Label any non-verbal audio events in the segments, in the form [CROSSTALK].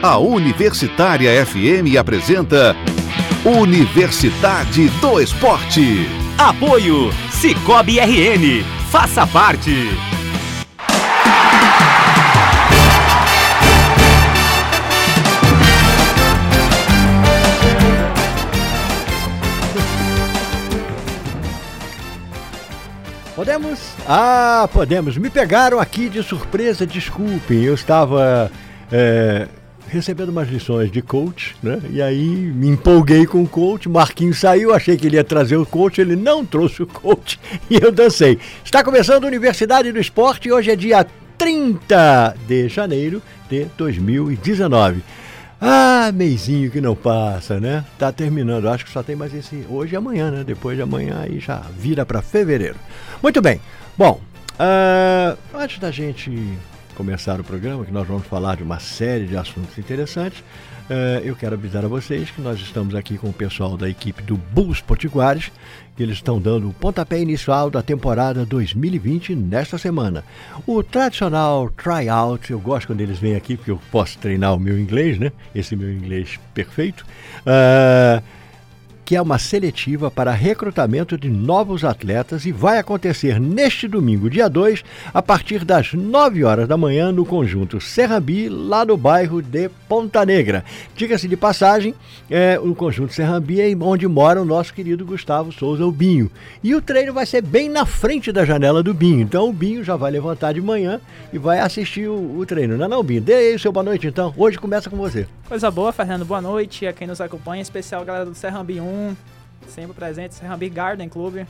A Universitária FM apresenta Universidade do Esporte. Apoio Cicobi RN. Faça parte. Podemos? Ah, podemos. Me pegaram aqui de surpresa, desculpem. Eu estava é, recebendo umas lições de coach, né? E aí me empolguei com o coach. Marquinhos saiu, achei que ele ia trazer o coach, ele não trouxe o coach [LAUGHS] e eu dancei. Está começando a Universidade do Esporte. Hoje é dia 30 de janeiro de 2019. Ah, meizinho que não passa, né? Tá terminando. Acho que só tem mais esse hoje e amanhã, né? Depois de amanhã aí já vira para fevereiro. Muito bem. Bom, uh, antes da gente começar o programa, que nós vamos falar de uma série de assuntos interessantes, uh, eu quero avisar a vocês que nós estamos aqui com o pessoal da equipe do Bulls Potiguares, que eles estão dando o pontapé inicial da temporada 2020 nesta semana. O tradicional tryout, eu gosto quando eles vêm aqui, porque eu posso treinar o meu inglês, né? Esse meu inglês perfeito. Uh, que é uma seletiva para recrutamento de novos atletas e vai acontecer neste domingo, dia 2, a partir das 9 horas da manhã, no conjunto Serrambi, lá no bairro de Ponta Negra. Diga-se de passagem, é, o conjunto Serrambi é onde mora o nosso querido Gustavo Souza, o Binho. E o treino vai ser bem na frente da janela do Binho. Então o Binho já vai levantar de manhã e vai assistir o, o treino. Não é não, Binho? Dê aí o seu boa noite então. Hoje começa com você. Coisa boa, Fernando. Boa noite a quem nos acompanha, especial galera do Serrambi 1, sempre presente, Serrambi Garden Club,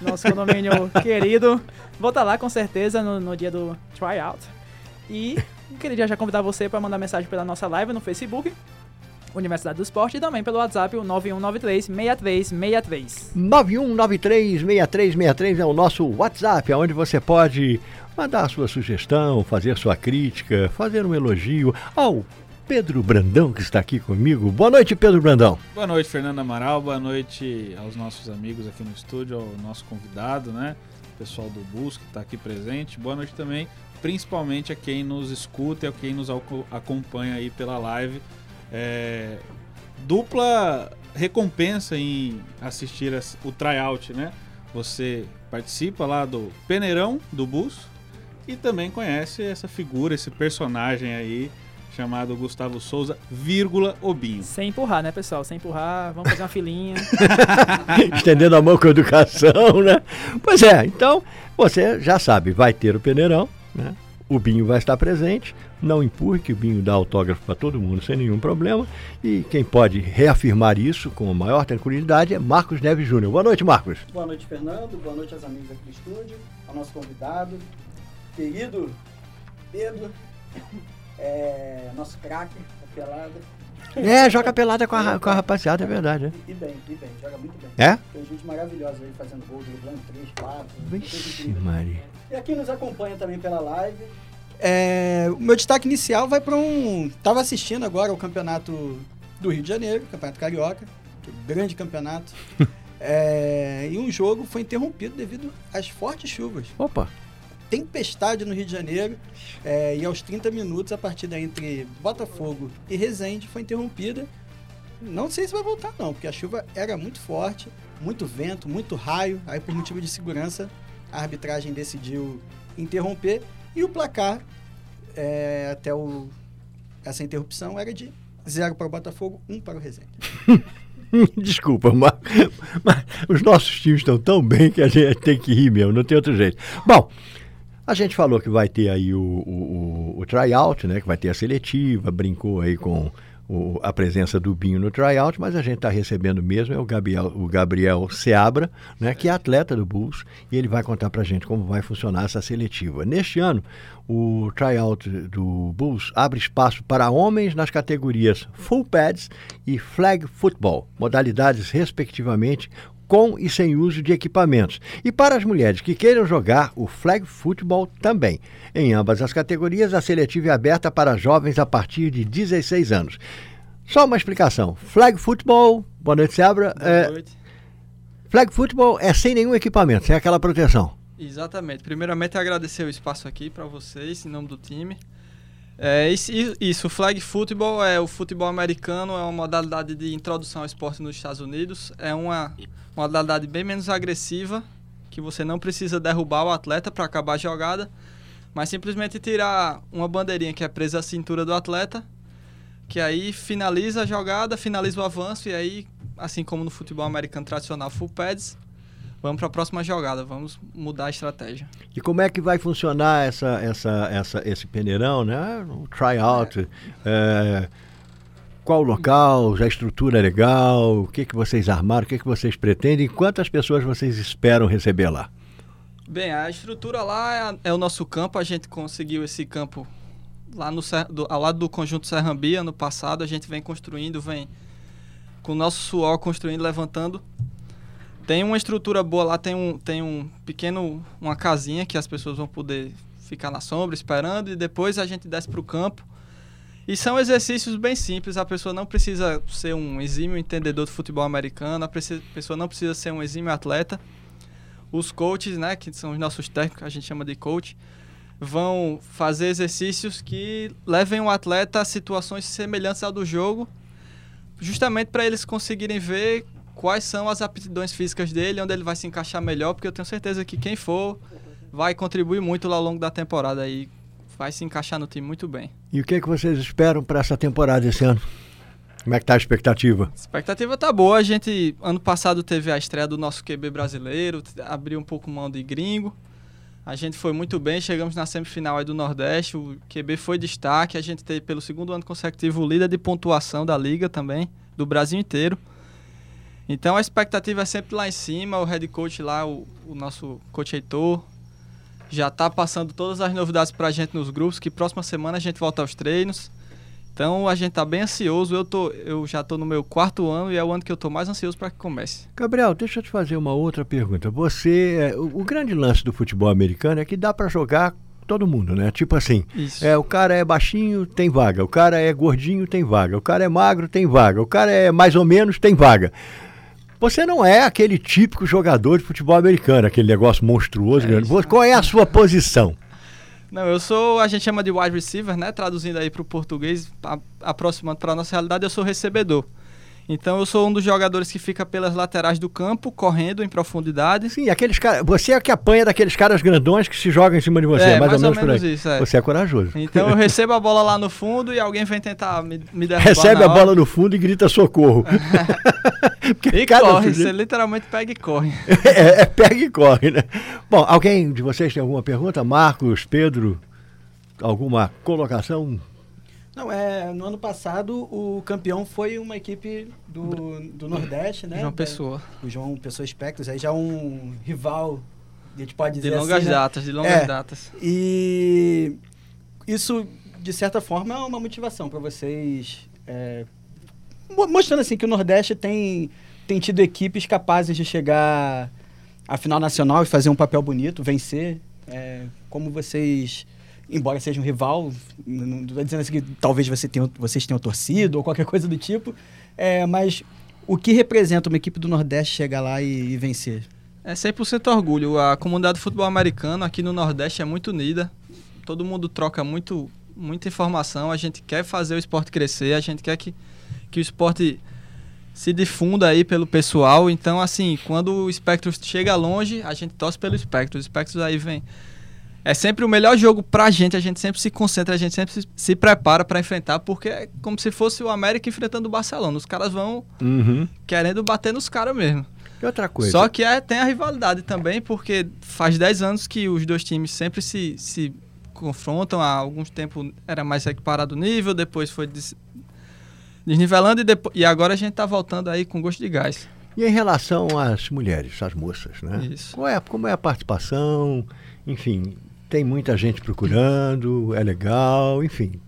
nosso condomínio [LAUGHS] querido. Vou estar lá com certeza no, no dia do tryout. E queria já convidar você para mandar mensagem pela nossa live no Facebook, Universidade do Esporte, e também pelo WhatsApp, o 9193-6363. 9193-6363 é o nosso WhatsApp, onde você pode mandar a sua sugestão, fazer sua crítica, fazer um elogio ao Pedro Brandão, que está aqui comigo. Boa noite, Pedro Brandão. Boa noite, Fernando Amaral. Boa noite aos nossos amigos aqui no estúdio, ao nosso convidado, né? O pessoal do Bus que está aqui presente. Boa noite também, principalmente a quem nos escuta e a quem nos acompanha aí pela live. É... Dupla recompensa em assistir o tryout, né? Você participa lá do peneirão do Bus e também conhece essa figura, esse personagem aí chamado Gustavo Souza, vírgula Obinho. Sem empurrar, né, pessoal? Sem empurrar, vamos fazer uma filinha. [LAUGHS] Estendendo a mão com a educação, né? Pois é, então você já sabe, vai ter o peneirão, né? O Binho vai estar presente, não empurre que o Binho dá autógrafo para todo mundo sem nenhum problema. E quem pode reafirmar isso com a maior tranquilidade é Marcos Neves Júnior. Boa noite, Marcos. Boa noite, Fernando. Boa noite aos amigos aqui do estúdio, ao nosso convidado, querido Pedro é, nosso craque, a pelada. É, joga pelada com a, com a rapaziada, é verdade. É. E bem, e bem, joga muito bem. É? Tem gente maravilhosa aí fazendo gol, driblando 3, 4. Vixe, Maria. E aqui nos acompanha também pela live. É, o meu destaque inicial vai para um. Tava assistindo agora o campeonato do Rio de Janeiro, Campeonato Carioca, que é um grande campeonato. [LAUGHS] é, e um jogo foi interrompido devido às fortes chuvas. Opa! Tempestade no Rio de Janeiro é, e aos 30 minutos a partida entre Botafogo e Resende foi interrompida. Não sei se vai voltar não, porque a chuva era muito forte, muito vento, muito raio. Aí por motivo de segurança a arbitragem decidiu interromper e o placar é, até o, essa interrupção era de 0 para o Botafogo, 1 um para o Resende. [LAUGHS] Desculpa, mas, mas, os nossos times estão tão bem que a gente tem que rir mesmo, não tem outro jeito. Bom, a gente falou que vai ter aí o, o, o, tryout, né? Que vai ter a seletiva, brincou aí com o, a presença do Binho no tryout, mas a gente está recebendo mesmo é o Gabriel, o Gabriel Seabra, né? Que é atleta do Bulls e ele vai contar para a gente como vai funcionar essa seletiva. Neste ano, o tryout do Bulls abre espaço para homens nas categorias Full Pads e Flag Football, modalidades respectivamente com e sem uso de equipamentos. E para as mulheres que queiram jogar o flag football também. Em ambas as categorias, a seletiva é aberta para jovens a partir de 16 anos. Só uma explicação. Flag football, boa noite, Sebra. Boa é, noite. Flag football é sem nenhum equipamento, sem aquela proteção. Exatamente. Primeiramente, agradecer o espaço aqui para vocês, em nome do time. É, isso, o flag football é o futebol americano, é uma modalidade de introdução ao esporte nos Estados Unidos. É uma modalidade bem menos agressiva, que você não precisa derrubar o atleta para acabar a jogada, mas simplesmente tirar uma bandeirinha que é presa à cintura do atleta, que aí finaliza a jogada, finaliza o avanço e aí, assim como no futebol americano tradicional full pads, vamos para a próxima jogada, vamos mudar a estratégia. E como é que vai funcionar essa, essa, essa, esse peneirão, né? O tryout, é, qual o local, a estrutura é legal, o que, que vocês armaram, o que, que vocês pretendem, quantas pessoas vocês esperam receber lá? Bem, a estrutura lá é, é o nosso campo, a gente conseguiu esse campo lá no, do, ao lado do conjunto Serrambia, ano passado, a gente vem construindo, vem com o nosso suor construindo, levantando tem uma estrutura boa lá, tem um, tem um pequeno, uma casinha que as pessoas vão poder ficar na sombra esperando e depois a gente desce para o campo. E são exercícios bem simples, a pessoa não precisa ser um exímio entendedor do futebol americano, a pessoa não precisa ser um exímio atleta. Os coaches, né, que são os nossos técnicos, a gente chama de coach, vão fazer exercícios que levem o atleta a situações semelhantes ao do jogo, justamente para eles conseguirem ver quais são as aptidões físicas dele, onde ele vai se encaixar melhor, porque eu tenho certeza que quem for vai contribuir muito ao longo da temporada e vai se encaixar no time muito bem. E o que, é que vocês esperam para essa temporada esse ano? Como é que tá a expectativa? A expectativa tá boa. A gente, ano passado, teve a estreia do nosso QB brasileiro, abriu um pouco mão de gringo. A gente foi muito bem, chegamos na semifinal aí do Nordeste, o QB foi destaque. A gente teve, pelo segundo ano consecutivo, o líder de pontuação da liga também, do Brasil inteiro. Então a expectativa é sempre lá em cima, o head coach lá, o, o nosso coach Heitor, já está passando todas as novidades para a gente nos grupos, que próxima semana a gente volta aos treinos. Então a gente está bem ansioso. Eu, tô, eu já estou no meu quarto ano e é o ano que eu estou mais ansioso para que comece. Gabriel, deixa eu te fazer uma outra pergunta. Você, é, o, o grande lance do futebol americano é que dá para jogar todo mundo, né? Tipo assim, Isso. é o cara é baixinho, tem vaga. O cara é gordinho, tem vaga. O cara é magro, tem vaga. O cara é mais ou menos, tem vaga. Você não é aquele típico jogador de futebol americano, aquele negócio monstruoso. É Qual é a sua posição? Não, eu sou, a gente chama de wide receiver, né? Traduzindo aí para o português, aproximando para a nossa realidade, eu sou recebedor. Então eu sou um dos jogadores que fica pelas laterais do campo, correndo em profundidade. Sim, aqueles caras. Você é que apanha daqueles caras grandões que se jogam em cima de você, é, mais, mais ou, ou menos. Isso, é. Você é corajoso. Então eu [LAUGHS] recebo a bola lá no fundo e alguém vem tentar me, me derrubar. Recebe a bola no fundo e grita socorro. [LAUGHS] e corre, você literalmente pega e corre. [LAUGHS] é, é, pega e corre, né? Bom, alguém de vocês tem alguma pergunta? Marcos, Pedro, alguma colocação? Não, é, no ano passado o campeão foi uma equipe do, do Nordeste, né? João Pessoa. O João Pessoa Espectros, aí já um rival, a gente pode dizer De longas assim, né? datas, de longas é, datas. E isso, de certa forma, é uma motivação para vocês, é, mostrando assim que o Nordeste tem, tem tido equipes capazes de chegar à final nacional e fazer um papel bonito, vencer. É, como vocês embora seja um rival, não estou dizendo assim que talvez você tenha, vocês tenham torcido ou qualquer coisa do tipo, é, mas o que representa uma equipe do Nordeste chegar lá e, e vencer? É 100% orgulho. A comunidade de futebol americano aqui no Nordeste é muito unida. Todo mundo troca muito, muita informação. A gente quer fazer o esporte crescer, a gente quer que, que o esporte se difunda aí pelo pessoal. Então, assim, quando o Spectros chega longe, a gente torce pelo Spectros. O Spectros aí vem é sempre o melhor jogo pra gente, a gente sempre se concentra, a gente sempre se, se prepara para enfrentar, porque é como se fosse o América enfrentando o Barcelona. Os caras vão uhum. querendo bater nos caras mesmo. E outra coisa. Só que é, tem a rivalidade também, porque faz 10 anos que os dois times sempre se, se confrontam. Há alguns tempo era mais equiparado o nível, depois foi desnivelando e, depois, e agora a gente tá voltando aí com gosto de gás. E em relação às mulheres, às moças, né? Isso. Qual é, como é a participação? Enfim, tem muita gente procurando, é legal, enfim.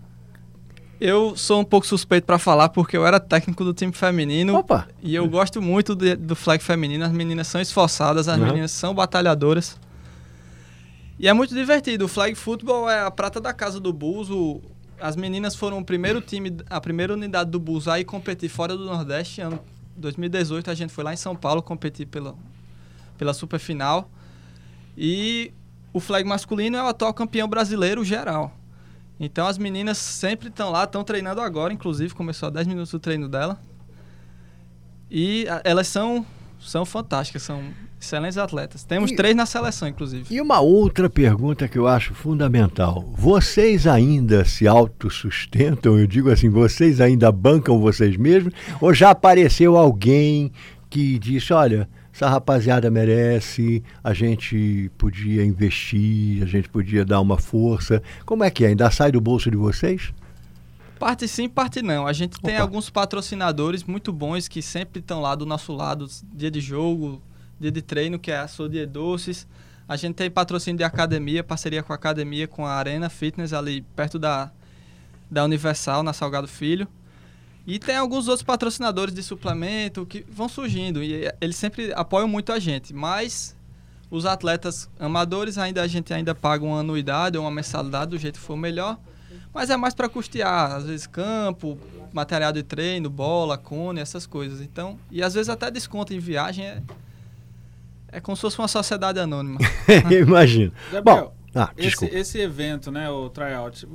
Eu sou um pouco suspeito para falar porque eu era técnico do time feminino. Opa. E eu gosto muito de, do flag feminino. As meninas são esforçadas, as uhum. meninas são batalhadoras. E é muito divertido. O flag football é a prata da casa do Bulls. O, as meninas foram o primeiro time, a primeira unidade do Bulls a ir competir fora do Nordeste. Ano 2018 a gente foi lá em São Paulo competir pela, pela super final. E o flag masculino é o atual campeão brasileiro geral. Então as meninas sempre estão lá, estão treinando agora, inclusive começou há 10 minutos o treino dela. E a- elas são, são fantásticas, são excelentes atletas. Temos E- três na seleção, inclusive. E uma outra pergunta que eu acho fundamental. Vocês ainda se autossustentam? Eu digo assim, vocês ainda bancam vocês mesmos? Ou já apareceu alguém que disse, olha, essa rapaziada merece, a gente podia investir, a gente podia dar uma força. Como é que é? Ainda sai do bolso de vocês? Parte sim, parte não. A gente tem Opa. alguns patrocinadores muito bons que sempre estão lá do nosso lado, dia de jogo, dia de treino, que é a Sodier Doces. A gente tem patrocínio de academia, parceria com a academia, com a Arena Fitness, ali perto da, da Universal, na Salgado Filho. E tem alguns outros patrocinadores de suplemento que vão surgindo e eles sempre apoiam muito a gente, mas os atletas amadores ainda a gente ainda paga uma anuidade ou uma mensalidade do jeito que for melhor, mas é mais para custear, às vezes campo, material de treino, bola, cone, essas coisas. Então, e às vezes até desconto em viagem é é como se fosse uma sociedade anônima. [LAUGHS] Imagino. Gabriel, Bom, ah, esse, esse evento, né, o tryout,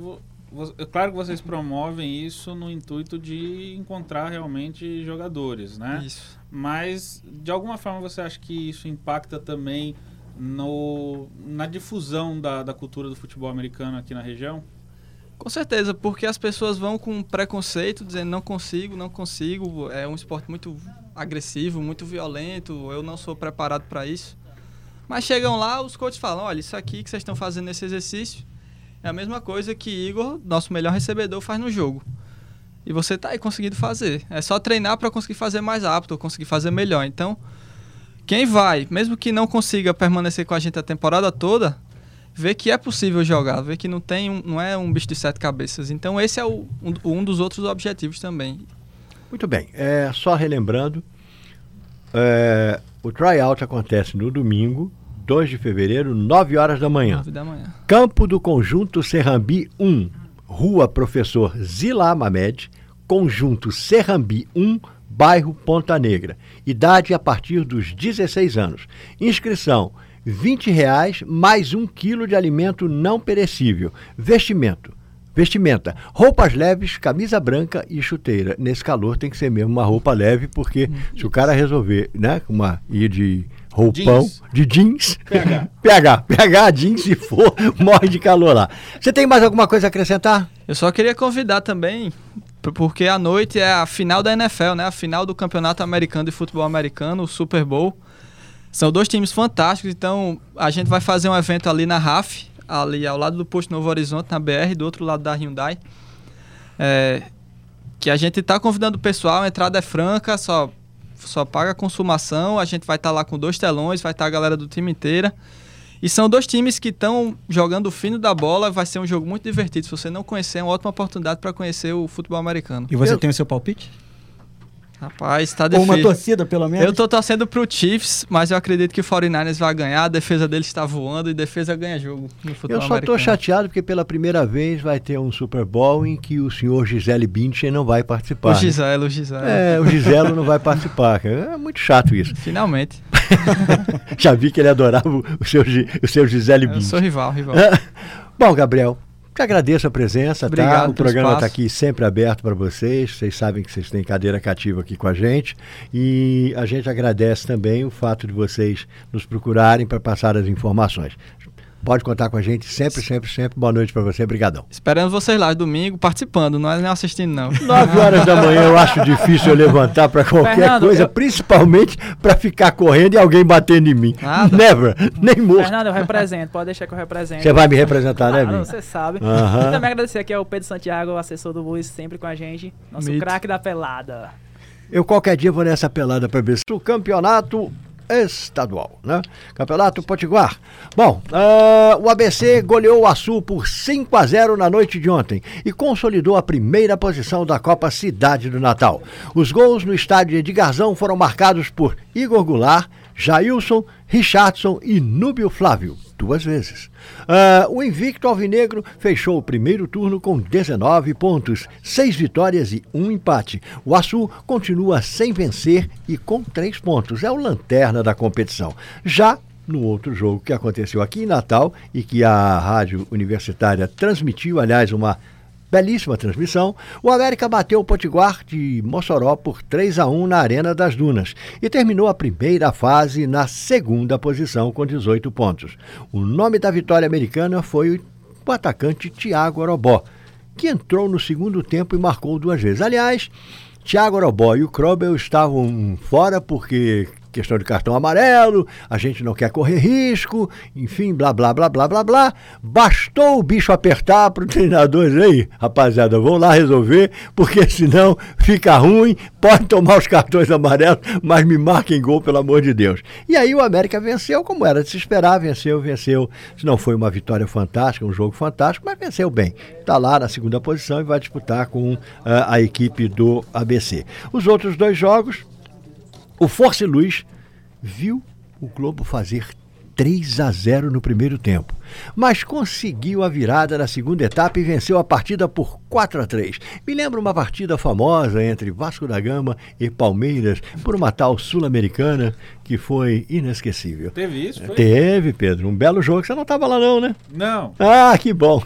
é claro que vocês promovem isso no intuito de encontrar realmente jogadores, né? Isso. Mas de alguma forma você acha que isso impacta também no, na difusão da, da cultura do futebol americano aqui na região? Com certeza, porque as pessoas vão com preconceito, dizendo não consigo, não consigo, é um esporte muito agressivo, muito violento, eu não sou preparado para isso. Mas chegam lá, os coaches falam, olha, isso aqui que vocês estão fazendo nesse exercício é a mesma coisa que Igor, nosso melhor recebedor, faz no jogo. E você tá aí conseguindo fazer. É só treinar para conseguir fazer mais rápido, conseguir fazer melhor. Então, quem vai, mesmo que não consiga permanecer com a gente a temporada toda, vê que é possível jogar, vê que não tem um, não é um bicho de sete cabeças. Então esse é o, um, um dos outros objetivos também. Muito bem. É, só relembrando, é, o tryout acontece no domingo, 2 de fevereiro, 9 horas da manhã. Nove da manhã. Campo do Conjunto Serrambi 1, Rua Professor Zila Mamed, Conjunto Serrambi 1, bairro Ponta Negra. Idade a partir dos 16 anos. Inscrição: 20 reais mais um quilo de alimento não perecível. Vestimento. Vestimenta, roupas leves, camisa branca e chuteira. Nesse calor tem que ser mesmo uma roupa leve, porque se o cara resolver, né, uma ir de roupão, Jeans. de jeans, [LAUGHS] PH. PH, PH jeans se for, [LAUGHS] morre de calor lá. Você tem mais alguma coisa a acrescentar? Eu só queria convidar também, porque à noite é a final da NFL, né? A final do Campeonato Americano de Futebol Americano, o Super Bowl. São dois times fantásticos, então a gente vai fazer um evento ali na RAF, ali ao lado do posto Novo Horizonte, na BR, do outro lado da Hyundai. É, que a gente está convidando o pessoal, a entrada é franca, só, só paga a consumação, a gente vai estar lá com dois telões, vai estar a galera do time inteira. E são dois times que estão jogando o fino da bola, vai ser um jogo muito divertido. Se você não conhecer, é uma ótima oportunidade para conhecer o futebol americano. E você Eu- tem o seu palpite? Rapaz, tá Ou difícil. uma torcida, pelo menos? Eu tô torcendo pro Chiefs, mas eu acredito que o 49ers vai ganhar. A defesa deles está voando e defesa ganha jogo no futebol Eu só estou americano. chateado porque pela primeira vez vai ter um Super Bowl em que o senhor Gisele Bündchen não vai participar. O né? Giselo, o Giselo. É, o Giselo não vai participar. É muito chato isso. Finalmente. [LAUGHS] Já vi que ele adorava o seu, o seu Gisele Eu Bündchen. sou rival, rival. [LAUGHS] Bom, Gabriel, te agradeço a presença, tá? Obrigado O pelo programa está aqui sempre aberto para vocês. Vocês sabem que vocês têm cadeira cativa aqui com a gente. E a gente agradece também o fato de vocês nos procurarem para passar as informações. Pode contar com a gente sempre, sempre, sempre. Boa noite para você. Obrigadão. Esperando vocês lá domingo participando, não é nem assistindo, não. 9 horas da manhã eu acho difícil eu levantar para qualquer Fernando, coisa, eu- principalmente para ficar correndo e alguém batendo em mim. Nada. Never, nem morto. Fernando, eu represento, pode deixar que eu represente. Você vai me representar, né, Claro, Vini? você sabe. Aham. E também agradecer aqui ao Pedro Santiago, o assessor do Luiz, sempre com a gente. Nosso craque da pelada. Eu qualquer dia vou nessa pelada para ver se o campeonato estadual, né? Campeonato Potiguar. Bom, ah, o ABC goleou o Açu por 5 a 0 na noite de ontem e consolidou a primeira posição da Copa Cidade do Natal. Os gols no estádio Edgarzão foram marcados por Igor Goulart, Jailson, Richardson e Núbio Flávio, duas vezes. Ah, o invicto alvinegro fechou o primeiro turno com 19 pontos, 6 vitórias e um empate. O Açu continua sem vencer e com 3 pontos. É o lanterna da competição. Já no outro jogo que aconteceu aqui em Natal e que a Rádio Universitária transmitiu, aliás, uma belíssima transmissão, o América bateu o Potiguar de Mossoró por 3 a 1 na Arena das Dunas e terminou a primeira fase na segunda posição com 18 pontos. O nome da vitória americana foi o atacante Thiago Orobó, que entrou no segundo tempo e marcou duas vezes. Aliás, Thiago Orobó e o Krobel estavam fora porque questão de cartão amarelo, a gente não quer correr risco, enfim, blá, blá, blá, blá, blá, blá. Bastou o bicho apertar para o treinador dizer, aí, rapaziada, vão lá resolver, porque senão fica ruim, pode tomar os cartões amarelos, mas me marquem gol, pelo amor de Deus. E aí o América venceu, como era de se esperar, venceu, venceu. Se não foi uma vitória fantástica, um jogo fantástico, mas venceu bem. Está lá na segunda posição e vai disputar com uh, a equipe do ABC. Os outros dois jogos, o Força e Luz viu o Globo fazer 3 a 0 no primeiro tempo, mas conseguiu a virada na segunda etapa e venceu a partida por 4 a 3. Me lembra uma partida famosa entre Vasco da Gama e Palmeiras por uma tal sul-americana que foi inesquecível. Teve isso? Foi? Teve, Pedro. Um belo jogo. Você não estava lá não, né? Não. Ah, que bom.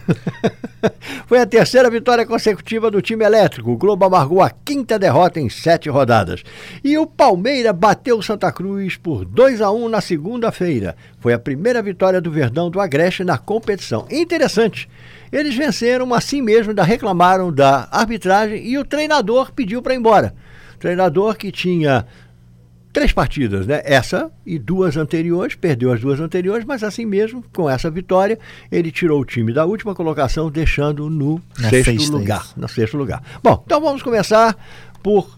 [LAUGHS] foi a terceira vitória consecutiva do time elétrico. O Globo amargou a quinta derrota em sete rodadas. E o Palmeiras bateu o Santa Cruz por 2 a 1 na segunda-feira. Foi a primeira vitória do Verdão do Agreste na competição. Interessante. Eles venceram assim mesmo, ainda reclamaram da arbitragem e o treinador pediu para ir embora. Treinador que tinha três partidas, né? Essa e duas anteriores, perdeu as duas anteriores, mas assim mesmo, com essa vitória, ele tirou o time da última colocação, deixando no Na sexto sexta, lugar. isso. No sexto lugar. Bom, então vamos começar por.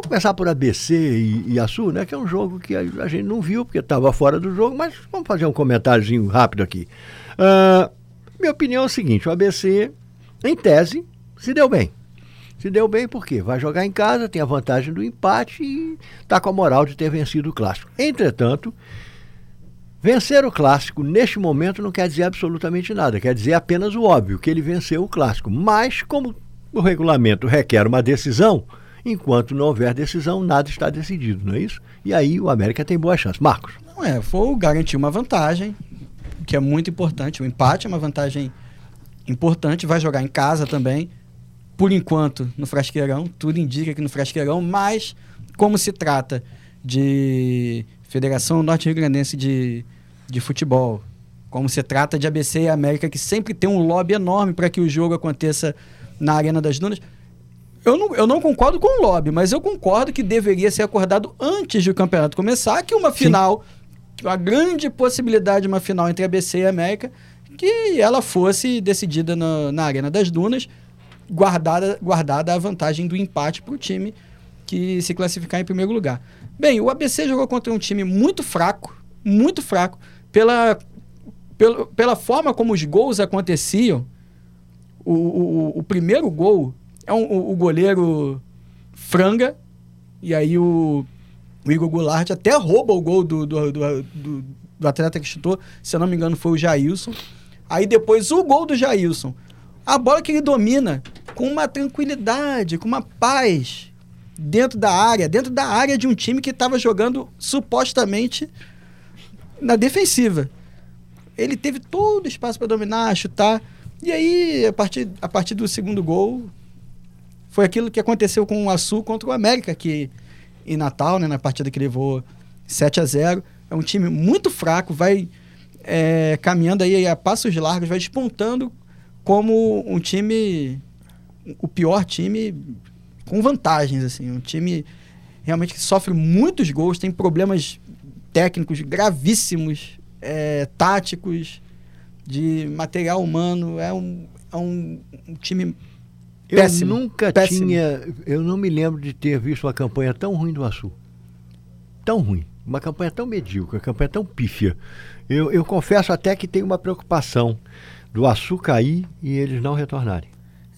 Vamos começar por ABC e, e Açu, né? Que é um jogo que a, a gente não viu, porque estava fora do jogo, mas vamos fazer um comentáriozinho rápido aqui. Ah, minha opinião é o seguinte: o ABC, em tese, se deu bem. Se deu bem por quê? Vai jogar em casa, tem a vantagem do empate e está com a moral de ter vencido o clássico. Entretanto, vencer o clássico neste momento não quer dizer absolutamente nada, quer dizer apenas o óbvio, que ele venceu o clássico. Mas, como o regulamento requer uma decisão, enquanto não houver decisão, nada está decidido, não é isso? E aí o América tem boa chance. Marcos. Não é, foi garantir uma vantagem, que é muito importante. O empate é uma vantagem importante, vai jogar em casa também. Por enquanto, no Frasqueirão, tudo indica que no Frasqueirão, mas como se trata de Federação Norte-Rio Grandense de, de Futebol, como se trata de ABC e América, que sempre tem um lobby enorme para que o jogo aconteça na Arena das Dunas, eu não, eu não concordo com o lobby, mas eu concordo que deveria ser acordado antes do campeonato começar, que uma final, uma grande possibilidade de uma final entre ABC e América, que ela fosse decidida na, na Arena das Dunas, guardada, guardada a vantagem do empate para o time que se classificar em primeiro lugar. Bem, o ABC jogou contra um time muito fraco, muito fraco, pela, pela, pela forma como os gols aconteciam. O, o, o primeiro gol é um, o, goleiro franga, e aí o, o Igor Goulart até rouba o gol do, do, do, do, do atleta que chutou, se eu não me engano foi o Jailson. Aí depois o gol do Jailson. A bola que ele domina com uma tranquilidade, com uma paz dentro da área, dentro da área de um time que estava jogando supostamente na defensiva. Ele teve todo o espaço para dominar, chutar. E aí, a partir, a partir do segundo gol, foi aquilo que aconteceu com o Açu contra o América, que em Natal, né, na partida que levou 7 a 0 É um time muito fraco, vai é, caminhando aí a passos largos, vai despontando como um time, o pior time com vantagens, assim, um time realmente que sofre muitos gols, tem problemas técnicos gravíssimos, é, táticos, de material humano, é um, é um, um time péssimo. eu nunca péssimo. tinha. Eu não me lembro de ter visto uma campanha tão ruim do Açu. Tão ruim. Uma campanha tão medíocre, uma campanha tão pífia. Eu, eu confesso até que tenho uma preocupação do Açu cair e eles não retornarem.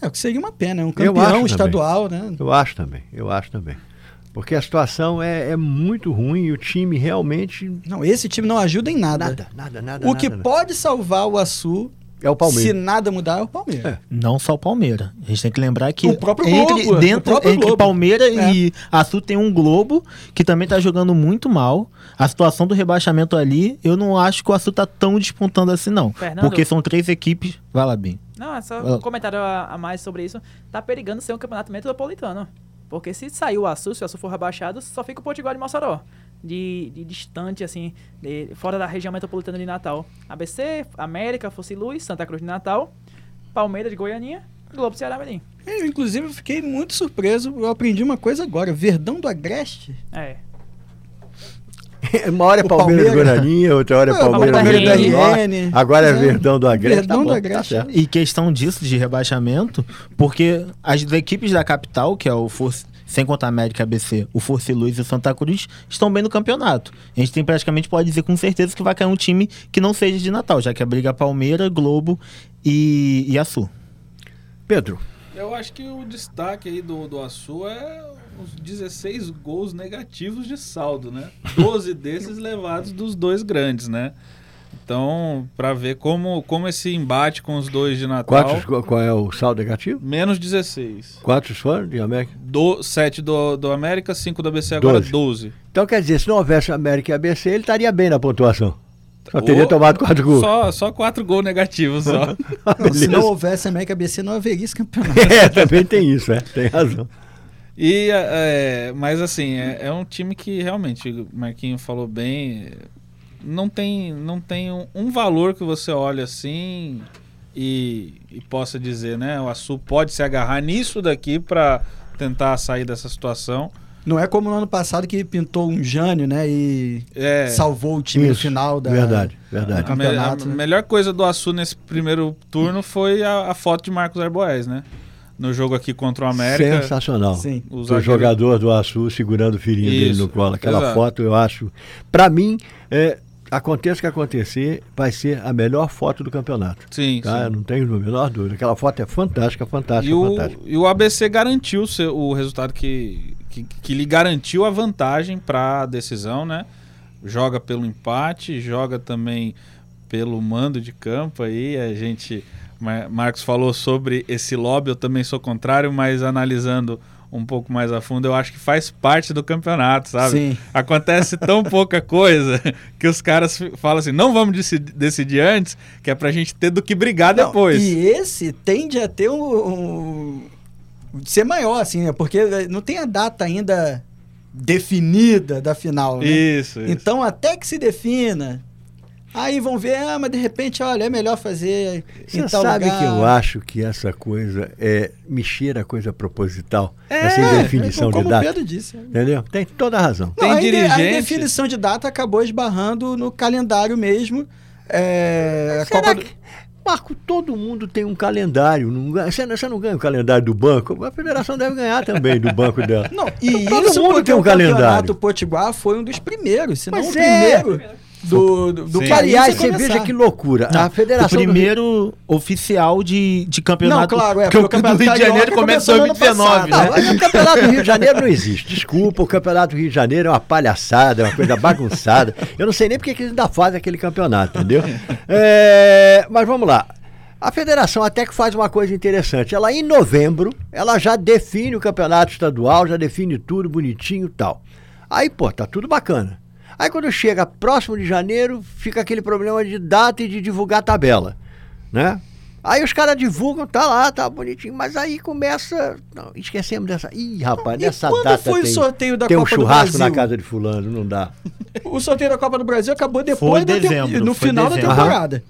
É o que seria uma pena, é um campeão também. estadual, né? Eu acho também, eu acho também. Porque a situação é, é muito ruim e o time realmente. Não, esse time não ajuda em nada. Nada, nada, nada. o que nada, pode salvar o Açu É o Palmeiras. Se nada mudar, é o Palmeiras. Não só o Palmeiras. A gente tem que lembrar que O próprio entre, Globo, dentro, o próprio entre Globo. Palmeiras É. e Açu tem um Globo que também tá jogando muito mal. A situação do rebaixamento ali, eu não acho que o Açu tá tão despontando assim, não. Fernando? Porque são três equipes. Vai lá, bem. Não, é só um comentário a, a mais sobre isso. Tá perigando ser um campeonato metropolitano. Porque se sair o Açu, se o Açu for rebaixado, só fica o Potiguar de Mossoró. De, de distante, assim, de- fora da região metropolitana de Natal. ABC, América, Fosse Luz, Santa Cruz de Natal, Palmeiras de Goianinha, Globo Ceará Melim. Eu, inclusive, eu fiquei muito surpreso. Eu aprendi uma coisa agora. Verdão do Agreste. É. [LAUGHS] Uma hora é Palmeiras, Palmeiras. Guaraninha, outra hora é É, Palmeiras, do. RN. Agora é é. Verdão do Agreste. Verdão tá do bom, Agreste. Tá certo. E questão disso, de rebaixamento, porque as equipes da capital, que é o Força, sem contar a América ABC, o Força e Luz e o Santa Cruz, estão bem no campeonato. A gente tem praticamente, pode dizer com certeza, que vai cair um time que não seja de Natal, já que a briga é Palmeiras, Globo e, e Açu. Pedro, Eu acho que o destaque aí do, do Açu é os 16 gols negativos de saldo, né? [LAUGHS] 12 desses levados dos dois grandes, né? Então, pra ver como, como esse embate com os dois de Natal. quatro, qual é o saldo negativo? Menos 16. Quatro fãs de América? Do, 7 do, do América, 5 do ABC, agora Doze. 12. Então quer dizer, se não houvesse América e ABC, ele estaria bem na pontuação. Só teria tomado quatro gols. Só, só 4 gols negativos só. [LAUGHS] Não, se não houvesse América BC, não haveria esse campeonato. É, também tem isso, é. Tem razão. E, é, mas assim, é, é um time que realmente, o Marquinho falou bem, é, não tem, não tem um, um valor que você olha assim e, e possa dizer, né? O Açu pode se agarrar nisso daqui para tentar sair dessa situação. Não é como no ano passado que pintou um Jânio, né? E É, salvou o time no Isso, final da. Verdade, verdade. a, me- a né? melhor coisa do Açu nesse primeiro turno foi a, a foto de Marcos Arboés, né? No jogo aqui contra o América. Sensacional. Sim. O zagueiro- jogador do Açu segurando o filhinho dele Isso, no colo. Aquela exato. foto, eu acho. Pra mim, é, aconteça o que acontecer, vai ser a melhor foto do campeonato. Sim, Tá? sim. Eu não tenho a menor dúvida. Aquela foto é fantástica, fantástica, E o, fantástica. e o ABC garantiu o o resultado que, que, que lhe garantiu a vantagem para a decisão, né? Joga pelo empate, joga também pelo mando de campo aí. A gente. Mar- Marcos falou sobre esse lobby, eu também sou contrário, mas analisando um pouco mais a fundo, eu acho que faz parte do campeonato, sabe? Sim. Acontece tão [LAUGHS] pouca coisa [LAUGHS] que os caras falam assim: não vamos deci- decidir antes, que é pra gente ter do que brigar Não, depois. E esse tende a ter um, um- ser maior, assim, né? Porque não tem a data ainda definida da final, né? Isso, isso. Então, até que se defina. Aí vão ver, ah, mas de repente, olha, é melhor fazer Você em tal sabe lugar. que eu acho que essa coisa é mexer a coisa proposital, essa É, indefinição como de data. Pedro disse. Entendeu? Tem toda a razão. Tem Não, a inde- A dirigente- definição de data acabou esbarrando no calendário mesmo. É, a Será que, Marco, todo mundo tem um calendário. Não, ganha- você, não, você não ganha o calendário do banco? A federação deve ganhar também do banco dela. Não, e Todo isso mundo porque tem um o campeonato calendário. Potiguar foi um dos primeiros, se não Mas o é. Primeiro do, do, do. Que, aliás, você começar. veja que loucura. Não, a federação o do Rio- primeiro oficial de, de campeonato. Não, claro, é, o o do Rio de Campeonato Janeiro começou em começou no ano 2019, Não, né? mas o Campeonato do Rio de Janeiro não existe. Desculpa, o Campeonato do Rio de Janeiro é uma palhaçada, é uma coisa bagunçada. Eu não sei nem porque que eles ainda fazem aquele campeonato, entendeu? É, mas vamos lá. A federação até que faz uma coisa interessante. Ela, em novembro, ela já define o campeonato estadual, já define tudo bonitinho e tal. Aí, pô, tá tudo bacana. Aí quando chega próximo de janeiro, fica aquele problema de data e de divulgar a tabela, né? Aí os caras divulgam, tá lá, tá bonitinho, mas aí começa. Não, esquecemos dessa. Ih, rapaz, E nessa quando data foi o tem, sorteio da tem um do churrasco na casa de fulano, não dá. O sorteio da Copa do Brasil acabou depois Foi da dezembro, no foi final da dezembro. temporada.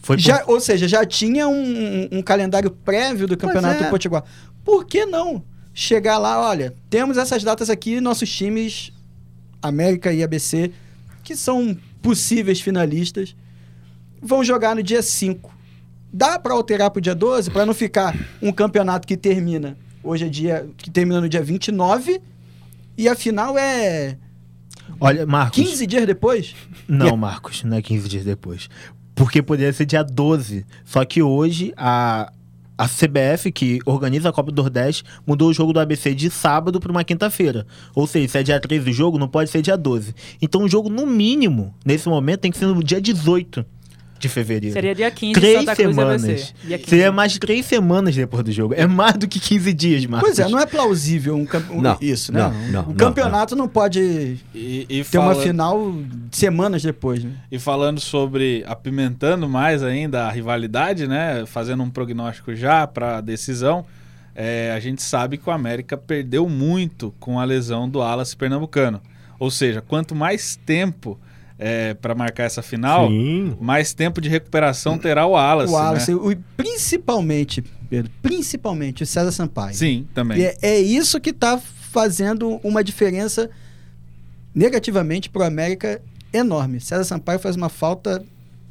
Foi por- Já, ou seja, já tinha um, um calendário prévio do Campeonato é. Potiguar. Por que não chegar lá, olha, temos essas datas aqui, nossos times, América e ABC, que são possíveis finalistas, vão jogar no dia 5. Dá para alterar pro dia 12 para não ficar um campeonato que termina hoje é dia que termina no dia 29 e a final é Olha, Marcos. 15 dias depois? Não, Marcos, não é 15 dias depois. Porque poderia ser dia 12. Só que hoje a, a CBF, que organiza a Copa do Nordeste, mudou o jogo do ABC de sábado para uma quinta-feira. Ou seja, se é dia 13 o jogo, não pode ser dia 12. Então o jogo, no mínimo, nesse momento, tem que ser no dia 18. De fevereiro. Seria dia 15 Três Santa Cruz semanas. ABC. Dia 15. Seria mais de três semanas depois do jogo. É mais do que 15 dias, Marcos. Pois é, não é plausível um camp- um- Não, isso, né? não, não, o não, campeonato não, pode E, e ter uma fala- final semanas depois, né? E falando sobre apimentando mais ainda a rivalidade, né? Fazendo um prognóstico já para a decisão, é, a gente sabe que o América perdeu muito com a lesão do Alas Pernambucano. Ou seja, quanto mais tempo para marcar essa final, Sim. mais tempo de recuperação terá o Alas. o Wallace, né? o- principalmente, Pedro, principalmente o César Sampaio. Sim, também. E é, é isso que está fazendo uma diferença negativamente para o América enorme. César Sampaio faz uma falta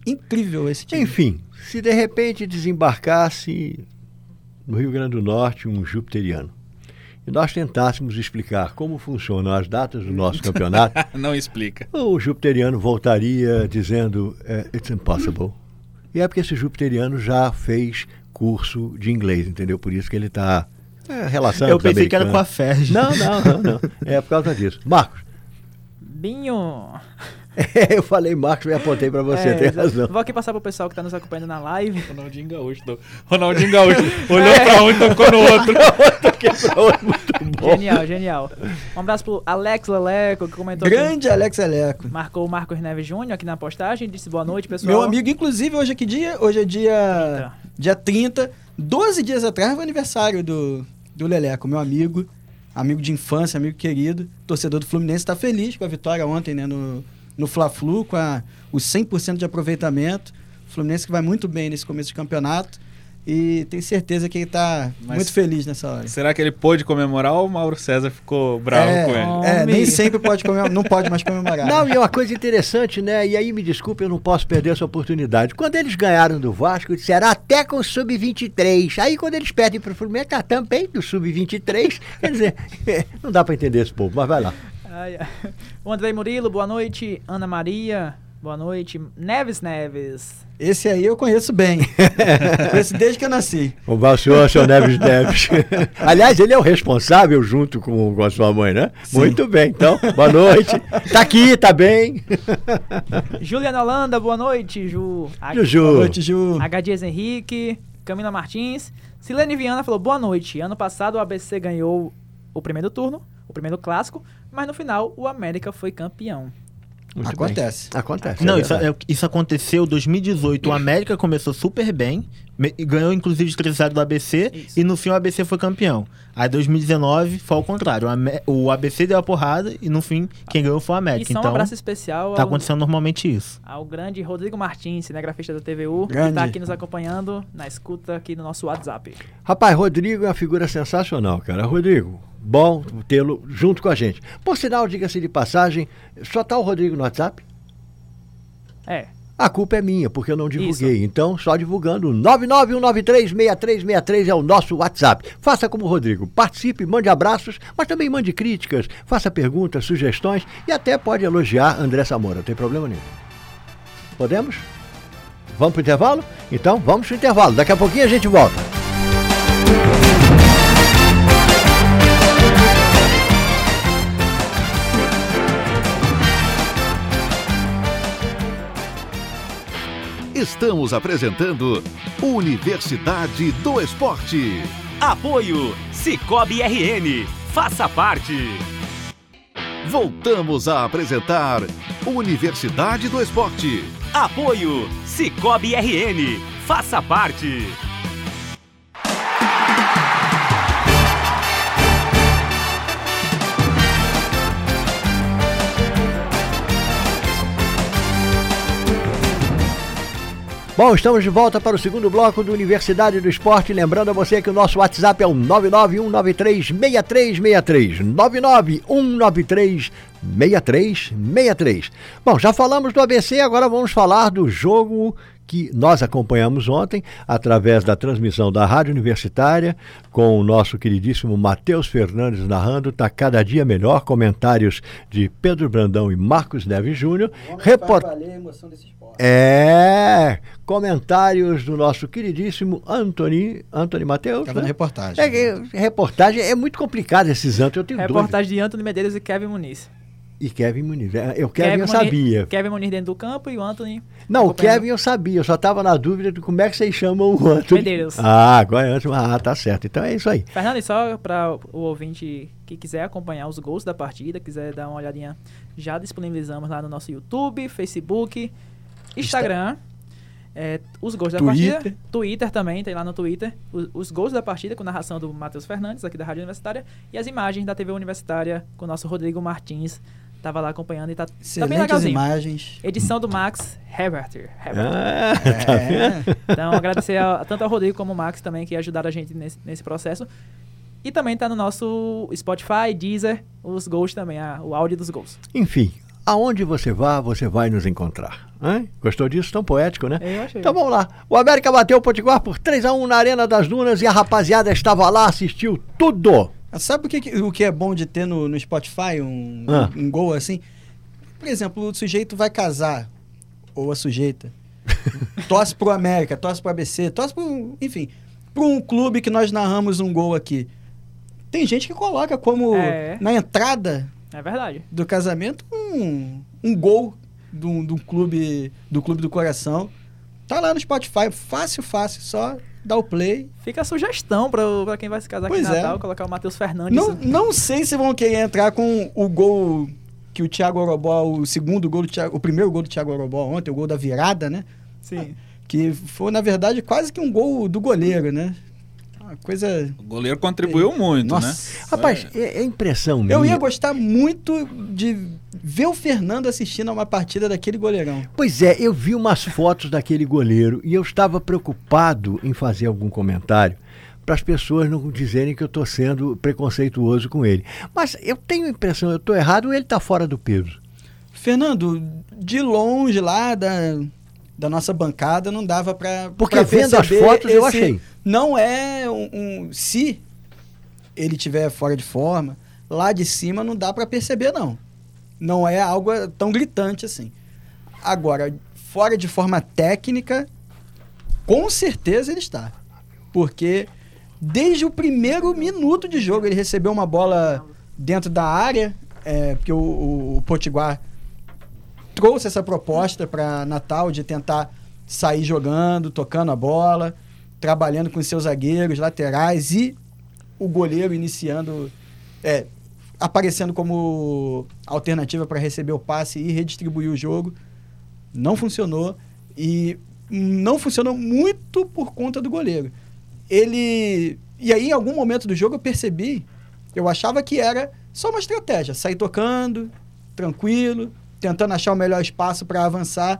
incrível esse time. Enfim, se de repente desembarcasse no Rio Grande do Norte um jupiteriano e nós tentássemos explicar como funcionam as datas do nosso campeonato, [LAUGHS] Não explica. o jupiteriano voltaria dizendo eh, It's impossible. E é porque esse jupiteriano já fez curso de inglês, entendeu? Por isso que ele está é, relação Eu pensei que era com a. FERJ. Não, não, não, não. É por causa disso. Marcos, Binho. [LAUGHS] eu falei Marcos e apontei para você, É, tem razão. Vou aqui passar pro pessoal que tá nos acompanhando na live. Ronaldinho Gaúcho. do- Ronaldinho Gaúcho. Olhou pra um e tocou no [LAUGHS] outro. Muito bom. Genial, genial. Um abraço pro Alex Leleco, que comentou que Grande Alex Eleco. marcou o Marcos Neves Júnior aqui na postagem. Disse boa noite, pessoal. Meu amigo, inclusive, hoje é que dia? Hoje é dia, dia 30. 12 dias atrás foi o aniversário do, do Leleco, meu amigo. Amigo de infância, amigo querido. Torcedor do Fluminense está feliz com a vitória ontem, né? No, no Fla-Flu, com a, os 100% de aproveitamento. Fluminense que vai muito bem nesse começo de campeonato. E tenho certeza que ele está muito feliz nessa hora. Será que ele pôde comemorar ou o Mauro César ficou bravo é, com ele? é, nem sempre pode comemorar, não pode mais comemorar. Não, e é uma coisa interessante, né? E aí, me desculpe, eu não posso perder essa oportunidade. Quando eles ganharam do Vasco, disseram até com o Sub-23. Aí, quando eles perdem pro Fluminense, tá também do Sub-23. Quer dizer, [LAUGHS] não dá pra entender esse povo, mas vai lá. Ai, ai. O Andrei Murilo, boa noite. Ana Maria, boa noite. Neves Neves. Esse aí eu conheço bem. [LAUGHS] conheço desde que eu nasci. O senhor, seu Neves Neves. [LAUGHS] Aliás, ele é o responsável junto com, com a sua mãe, né? Sim. Muito bem, então, boa noite. Tá aqui, tá bem. [LAUGHS] Juliana Holanda, boa noite, Ju. H- Juju. Boa noite, Ju. H. Dias Henrique, Camila Martins. Silene Viana falou boa noite. Ano passado o ABC ganhou o primeiro turno, o primeiro clássico, mas no final o América foi campeão. Muito Acontece. bem. Acontece. Não, é isso, é- isso aconteceu em 2018. O América começou super bem, ganhou inclusive de 3 do ABC, Isso. e no fim o ABC foi campeão. Aí 2019 foi ao contrário. O, ABC deu a porrada e no fim quem ganhou foi o América. só um Então abraço especial tá ao, acontecendo normalmente isso. ao grande Rodrigo Martins, cinegrafista da TVU, que Grande. está aqui nos acompanhando na escuta aqui no nosso WhatsApp. Rapaz, Rodrigo é uma figura sensacional, cara. Rodrigo, bom tê-lo junto com a gente. Por sinal, diga-se de passagem, só tá o Rodrigo no WhatsApp? É, A culpa é minha, porque eu não divulguei. Então, só divulgando. 991936363 é o nosso WhatsApp. Faça como o Rodrigo. Participe, mande abraços, mas também mande críticas, faça perguntas, sugestões e até pode elogiar André Samora. Não tem problema nenhum. Podemos? Vamos pro intervalo? Então, vamos pro intervalo. Daqui a pouquinho a gente volta. Estamos apresentando Universidade do Esporte. Apoio Cicobi RN. Faça parte. Voltamos a apresentar Universidade do Esporte. Apoio Cicobi RN. Faça parte. Bom, estamos de volta para o segundo bloco do Universidade do Esporte. Lembrando a você que o nosso WhatsApp é o 991936363. 991936363. Bom, já falamos do ABC, agora vamos falar do jogo que nós acompanhamos ontem através da transmissão da Rádio Universitária com o nosso queridíssimo Matheus Fernandes narrando, tá cada dia melhor, comentários de Pedro Brandão e Marcos Neves Júnior. Report... valer a emoção desse esporte. É, comentários do nosso queridíssimo Anthony, Anthony Matheus. Né? reportagem. É, que reportagem é muito complicado esses Anthony, eu tenho dúvida. reportagem de Antônio Medeiros e Kevin Muniz. E Kevin Muniz. É, Eu Kevin, eu Muniz- sabia. Kevin Muniz dentro do campo e o Anthony. Não, o. Kevin eu sabia. Eu só tava na dúvida de como é que vocês chamam o Antônio. Medeiros. Ah, agora é. Ah, tá certo. Então é isso aí. Fernando, e só para o ouvinte que quiser acompanhar os gols da partida, quiser dar uma olhadinha, já disponibilizamos lá no nosso YouTube, Facebook, Instagram. é, os gols da Twitter. partida. Twitter também, tem lá no Twitter. Os, os gols da partida com narração do Matheus Fernandes, aqui da Rádio Universitária. E as imagens da TV Universitária com o nosso Rodrigo Martins. Tava lá acompanhando e tá, tá bem legalzinho. imagens. Edição do Max Heberter. Ah, tá? É, Então, agradecer a- tanto ao Rodrigo como ao Max também, que ajudaram a gente nesse, nesse processo. E também tá no nosso Spotify, Deezer, os gols também, a- o áudio dos gols. Enfim, aonde você vá, você vai nos encontrar. Hã? Gostou disso? Tão poético, né? Eu achei. Então vamos lá. O América bateu o Potiguar por 3x1 na Arena das Dunas e a rapaziada estava lá, assistiu tudo. Sabe o que, o que é bom de ter no, no Spotify um, Ah. um gol assim? Por exemplo, o sujeito vai casar, ou a sujeita, [LAUGHS] torce pro América, torce pro ABC, torce pro, enfim, pro um clube que nós narramos um gol aqui. Tem gente que coloca como É. na entrada É verdade. do casamento um, um gol do, do clube do clube do coração. Tá lá no Spotify, fácil, fácil, só dá o play. Fica a sugestão pra, pra quem vai se casar aqui Pois em é. Natal, colocar o Matheus Fernandes. Não, não sei se vão querer entrar com o gol que o Thiago Orobó, o segundo gol do Thiago, o primeiro gol do Thiago Orobó ontem, o gol da virada, né? Sim. Que foi, na verdade, quase que um gol do goleiro, né? Uma coisa. O goleiro contribuiu muito, Nossa. né? Rapaz, é, é impressão minha. Eu ia gostar muito de ver o Fernando assistindo a uma partida daquele goleirão. Pois é, eu vi umas fotos daquele goleiro e eu estava preocupado em fazer algum comentário para as pessoas não dizerem que eu estou sendo preconceituoso com ele. Mas eu tenho a impressão, eu estou errado, ou ele está fora do peso. Fernando, de longe lá da, da nossa bancada, não dava pra. Porque pra vendo as fotos, eu achei. Não é um, um- Se ele tiver fora de forma, lá de cima não dá pra perceber, não. Não é algo tão gritante assim. Agora, fora de forma técnica, com certeza ele está. Porque desde o primeiro minuto de jogo ele recebeu uma bola dentro da área, é, porque o, o, o Potiguar trouxe essa proposta para Natal de tentar sair jogando, tocando a bola, trabalhando com seus zagueiros, laterais e o goleiro iniciando, é, aparecendo como alternativa para receber o passe e redistribuir o jogo. Não funcionou e não funcionou muito por conta do goleiro. Ele e aí em algum momento do jogo eu percebi, eu achava que era só uma estratégia, sair tocando, tranquilo, tentando achar o melhor espaço para avançar.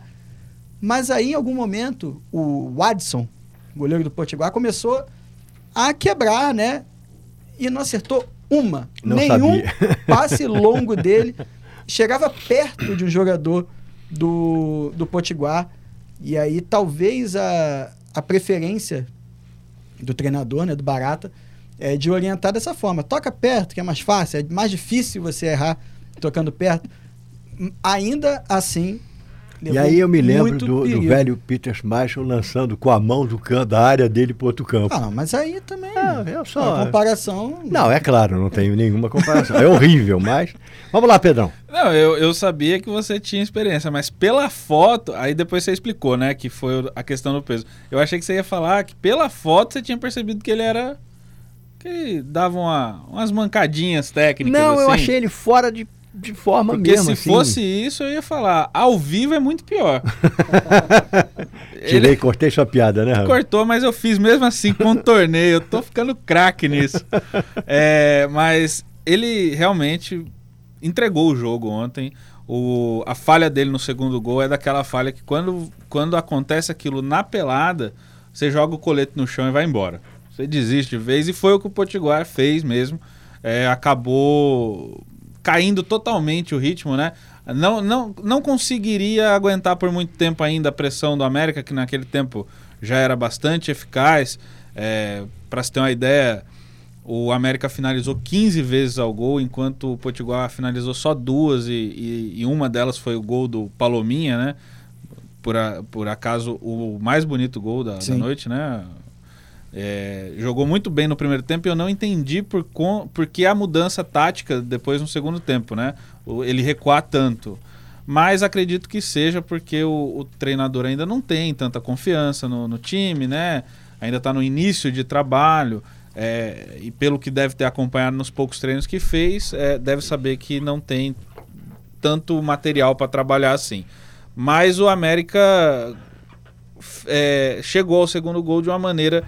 Mas aí, em algum momento, o Watson, goleiro do Potiguar, começou a quebrar, né? E não acertou uma. Não Nenhum sabia. [LAUGHS] passe longo dele. Chegava perto de um jogador do, do Potiguar. E aí, talvez a, a preferência do treinador, né, do Barata, é de orientar dessa forma. Toca perto, que é mais fácil. É mais difícil você errar tocando perto. Ainda assim. E aí eu me lembro do, do velho Peter Schmeichel lançando com a mão do can, da área dele para outro campo. Ah, mas aí também. Ah, eu só- A comparação. Não, é claro, não tenho nenhuma comparação. É horrível, mas. Vamos lá, Pedrão. Não, eu, eu sabia que você tinha experiência, mas pela foto, aí depois você explicou, né, que foi a questão do peso. Eu achei que você ia falar que pela foto você tinha percebido que ele era. que ele dava uma- umas mancadinhas técnicas. Não, eu assim. achei ele fora de, de forma Porque mesmo. se assim. fosse isso, eu ia falar. Ao vivo é muito pior. [LAUGHS] Tirei, Ele cortei sua piada, né, Raul? cortou, mas eu fiz mesmo assim, contornei. Eu tô ficando craque nisso. É, mas ele realmente entregou o jogo ontem. O, a falha dele no segundo gol é daquela falha que quando, quando acontece aquilo na pelada, você joga o colete no chão e vai embora. Você desiste de vez. E foi o que o Potiguar fez mesmo. É, acabou caindo totalmente o ritmo, né? Não, não, não conseguiria aguentar por muito tempo ainda a pressão do América, que naquele tempo já era bastante eficaz. É, Para se ter uma ideia, o América finalizou 15 vezes ao gol, enquanto o Potiguar finalizou só duas, e, e- e uma delas foi o gol do Palominha, né? Por, a- por acaso, o mais bonito gol da, da noite, né? É, jogou muito bem no primeiro tempo e eu não entendi por, com, por que a mudança tática depois no segundo tempo, né? Ele recuar tanto. Mas acredito que seja porque o, o treinador ainda não tem tanta confiança no, no time, né? Ainda está no início de trabalho. é, e pelo que deve ter acompanhado nos poucos treinos que fez, é, deve saber que não tem tanto material para trabalhar assim. Mas o América é, chegou ao segundo gol de uma maneira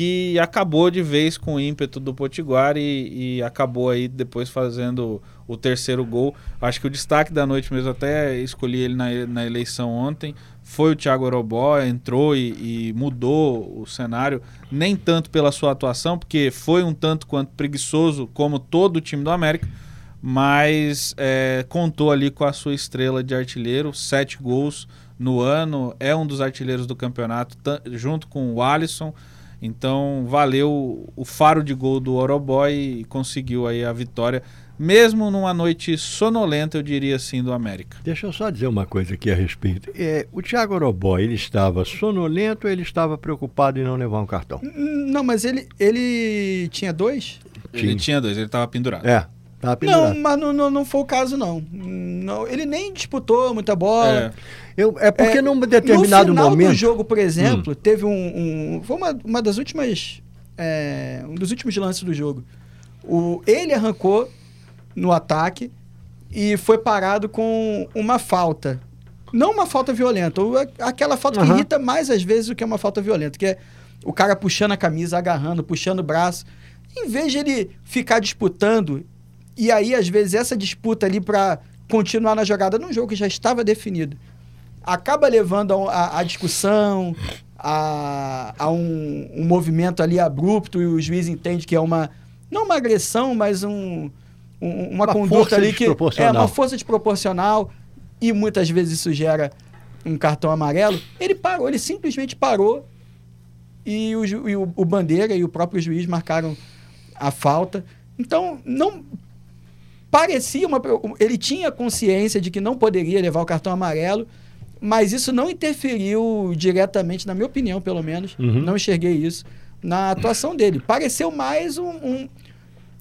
que acabou de vez com o ímpeto do Potiguar e, e acabou aí depois fazendo o terceiro gol. Acho que o destaque da noite mesmo, até escolhi ele na, na eleição ontem, foi o Thiago Orobó, entrou e, e mudou o cenário, nem tanto pela sua atuação, porque foi um tanto quanto preguiçoso, como todo o time do América, mas é, contou ali com a sua estrela de artilheiro, sete gols no ano, é um dos artilheiros do campeonato, junto com o Alisson. Então valeu o faro de gol do Oroboy e conseguiu aí a vitória, mesmo numa noite sonolenta, eu diria assim, do América. Deixa eu só dizer uma coisa aqui a respeito. É, o Thiago Orobó, ele estava sonolento ou ele estava preocupado em não levar um cartão? Hum, Não, mas ele, ele tinha dois? Ele Tinha. tinha dois, ele estava pendurado. É, estava pendurado. Não, mas não, não, não foi o caso, não. não. Ele nem disputou muita bola. É, Eu, é porque É, num determinado no final momento. Hum. do jogo, por exemplo, teve um, um- foi uma, uma das últimas é, um dos últimos lances do jogo. O ele arrancou no ataque e foi parado com uma falta. Não uma falta violenta, ou aquela falta que Aham. irrita mais às vezes do que uma falta violenta, que é o cara puxando a camisa, agarrando, puxando o braço. Em vez de ele ficar disputando, e aí às vezes essa disputa ali para continuar na jogada num jogo que já estava definido, acaba levando a, a- discussão, a, a um, um movimento ali abrupto e o juiz entende que é uma não uma agressão, mas um, um- uma, Uma conduta ali que é uma força desproporcional e muitas vezes isso gera um cartão amarelo. Ele parou, ele simplesmente parou e o, e o- o bandeira e o próprio juiz marcaram a falta. Então não parecia uma ele tinha consciência de que não poderia levar o cartão amarelo, mas isso não interferiu diretamente, na minha opinião, pelo menos, Uhum. não enxerguei isso na atuação dele. Pareceu mais um, um-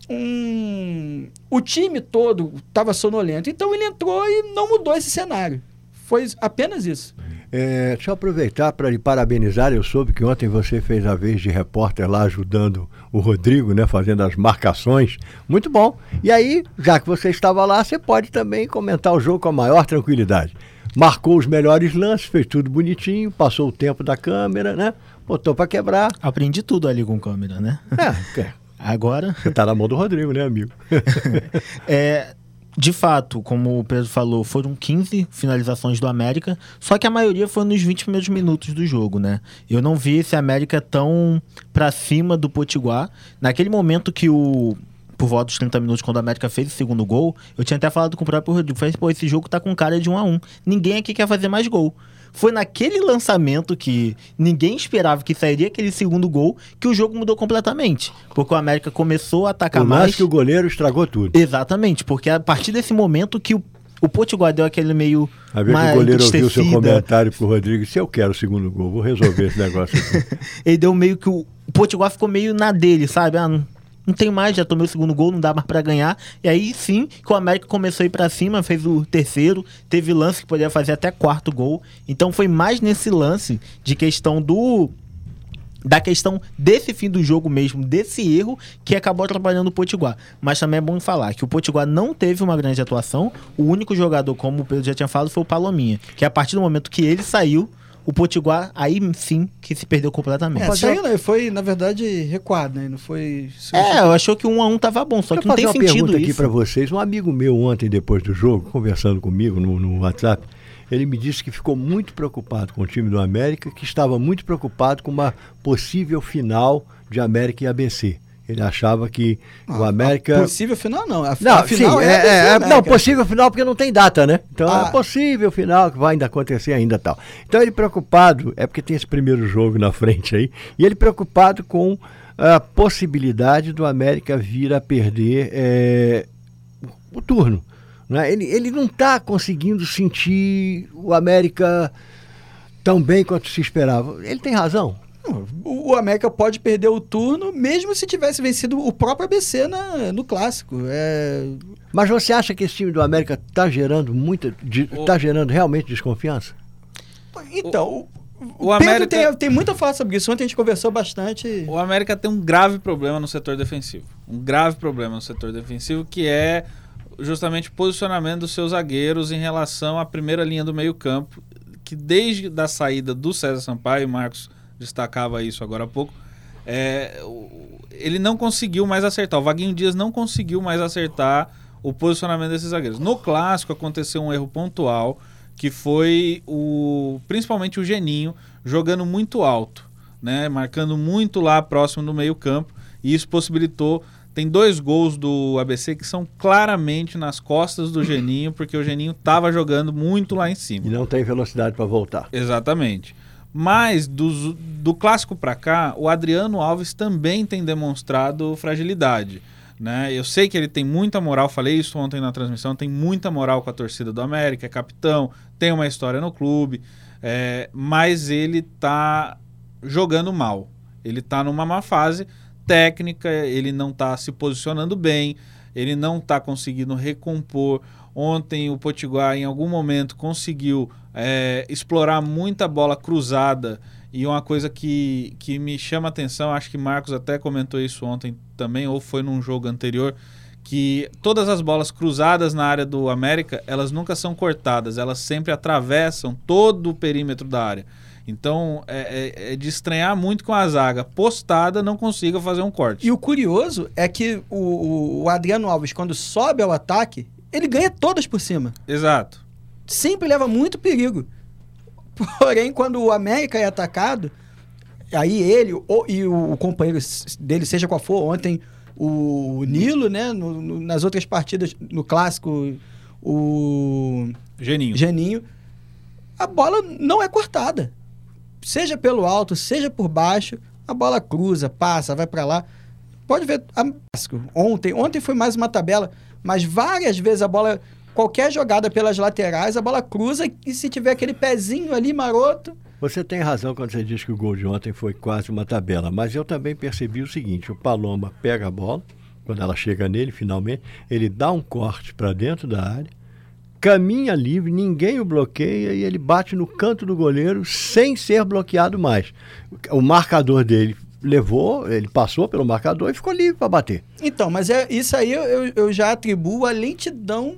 um- o time todo estava sonolento, então ele entrou e não mudou esse cenário. Foi apenas isso. É, deixa eu aproveitar para lhe parabenizar. Eu soube que ontem você fez a vez de repórter lá ajudando o Rodrigo, né, fazendo as marcações. Muito bom. E aí, já que você estava lá, você pode também comentar o jogo com a maior tranquilidade. Marcou os melhores lances, fez tudo bonitinho, passou o tempo da câmera, né? Botou para quebrar. Aprendi tudo ali com câmera, né? É, é, Agora, você tá na mão do Rodrigo, né, amigo? [LAUGHS] é, de fato, como o Pedro falou, foram 15 finalizações do América, só que a maioria foi nos 20 primeiros minutos do jogo, né? Eu não vi esse América tão pra cima do Potiguar. Naquele momento que o por volta dos 30 minutos, quando o América fez o segundo gol, eu tinha até falado com o próprio Rodrigo, falei, pô, esse jogo tá com cara de 1 a 1 Ninguém aqui quer fazer mais gol. Foi naquele lançamento que ninguém esperava que sairia aquele segundo gol que o jogo mudou completamente. Porque o América começou a atacar o mais. lance que o goleiro estragou tudo. Exatamente, porque a partir desse momento que o, o Potiguar deu aquele meio. A ver que mais o goleiro ouviu o seu comentário pro Rodrigo. Se eu quero o segundo gol, vou resolver esse negócio aqui. [LAUGHS] Ele deu meio que o, o Potiguar ficou meio na dele, sabe? Ah, não, não tem mais, já tomei o segundo gol, não dá mais pra ganhar. E aí sim que o América começou a ir pra cima, fez o terceiro, teve lance que poderia fazer até quarto gol. Então foi mais nesse lance de questão do da questão desse fim do jogo mesmo, desse erro que acabou atrapalhando o Potiguar. Mas também é bom falar que o Potiguar não teve uma grande atuação. O único jogador, como o Pedro já tinha falado, foi o Palominha. Que a partir do momento que ele saiu, o Potiguar aí sim que se perdeu completamente. É, saiu, né? Foi, na verdade, recuado, né? Não foi. É, eu achou que um a um tava bom, só que não tem uma sentido pergunta aqui isso. para vocês. Um amigo meu ontem, depois do jogo, conversando comigo no, no WhatsApp, ele me disse que ficou muito preocupado com o time do América, que estava muito preocupado com uma possível final de América e ABC. Ele achava que o América. Possível final, não. A, Não, a final sim, é, é, é, né, não, possível final porque não tem data, né? Então Ah. é possível final que vai ainda acontecer ainda tal. Então ele preocupado, é porque tem esse primeiro jogo na frente aí, e ele preocupado com a possibilidade do América vir a perder é, o turno. Né? Ele, ele não está conseguindo sentir o América tão bem quanto se esperava. Ele tem razão. O, o América pode perder o turno, mesmo se tivesse vencido o próprio ABC na, no clássico. É, Mas você acha que esse time do América está gerando muita. está gerando realmente desconfiança? Então, O o, América- tem, tem muito a falar sobre isso. Ontem a gente conversou bastante. O América tem um grave problema no setor defensivo. Um grave problema no setor defensivo que é justamente o posicionamento dos seus zagueiros em relação à primeira linha do meio-campo, que desde a saída do César Sampaio, o Marcos destacava isso agora há pouco, é, ele não conseguiu mais acertar. O Vaguinho Dias não conseguiu mais acertar o posicionamento desses zagueiros. No clássico aconteceu um erro pontual que foi o principalmente o Geninho jogando muito alto, né, marcando muito lá próximo do meio-campo, e isso possibilitou tem dois gols do ABC que são claramente nas costas do Geninho, porque o Geninho estava jogando muito lá em cima. E não tem velocidade para voltar. Exatamente. Mas dos- do clássico para cá, o Adriano Alves também tem demonstrado fragilidade. Né? Eu sei que ele tem muita moral, falei isso ontem na transmissão, tem muita moral com a torcida do América, é capitão, tem uma história no clube, é, mas ele tá jogando mal. Ele tá numa má fase técnica, ele não tá se posicionando bem, ele não tá conseguindo recompor. Ontem o Potiguar em algum momento conseguiu é, explorar muita bola cruzada e uma coisa que, que me chama a atenção, acho que Marcos até comentou isso ontem também, ou foi num jogo anterior, que todas as bolas cruzadas na área do América, elas nunca são cortadas, elas sempre atravessam todo o perímetro da área. Então é, é- é de estranhar muito com a zaga postada não consiga fazer um corte. E o curioso é que o, o- Adriano Alves, quando sobe ao ataque, ele ganha todas por cima. Exato. Sempre leva muito perigo. Porém, quando o América é atacado, aí ele o- e o, o companheiro dele, seja qual for, ontem o Nilo, né? no- no- nas outras partidas, no clássico, o Geninho. Geninho, a bola não é cortada. Seja pelo alto, seja por baixo, a bola cruza, passa, vai pra lá. Pode ver, a- ontem, ontem foi mais uma tabela, mas várias vezes a bola, qualquer jogada pelas laterais, a bola cruza e se tiver aquele pezinho ali maroto, Você tem razão quando você diz que o gol de ontem foi quase uma tabela, mas eu também percebi o seguinte: o Paloma pega a bola, quando ela chega nele, finalmente, ele dá um corte para dentro da área, caminha livre, ninguém o bloqueia e ele bate no canto do goleiro sem ser bloqueado mais. O marcador dele levou, ele passou pelo marcador e ficou livre para bater. Então, mas é, isso aí eu, eu- já atribuo a lentidão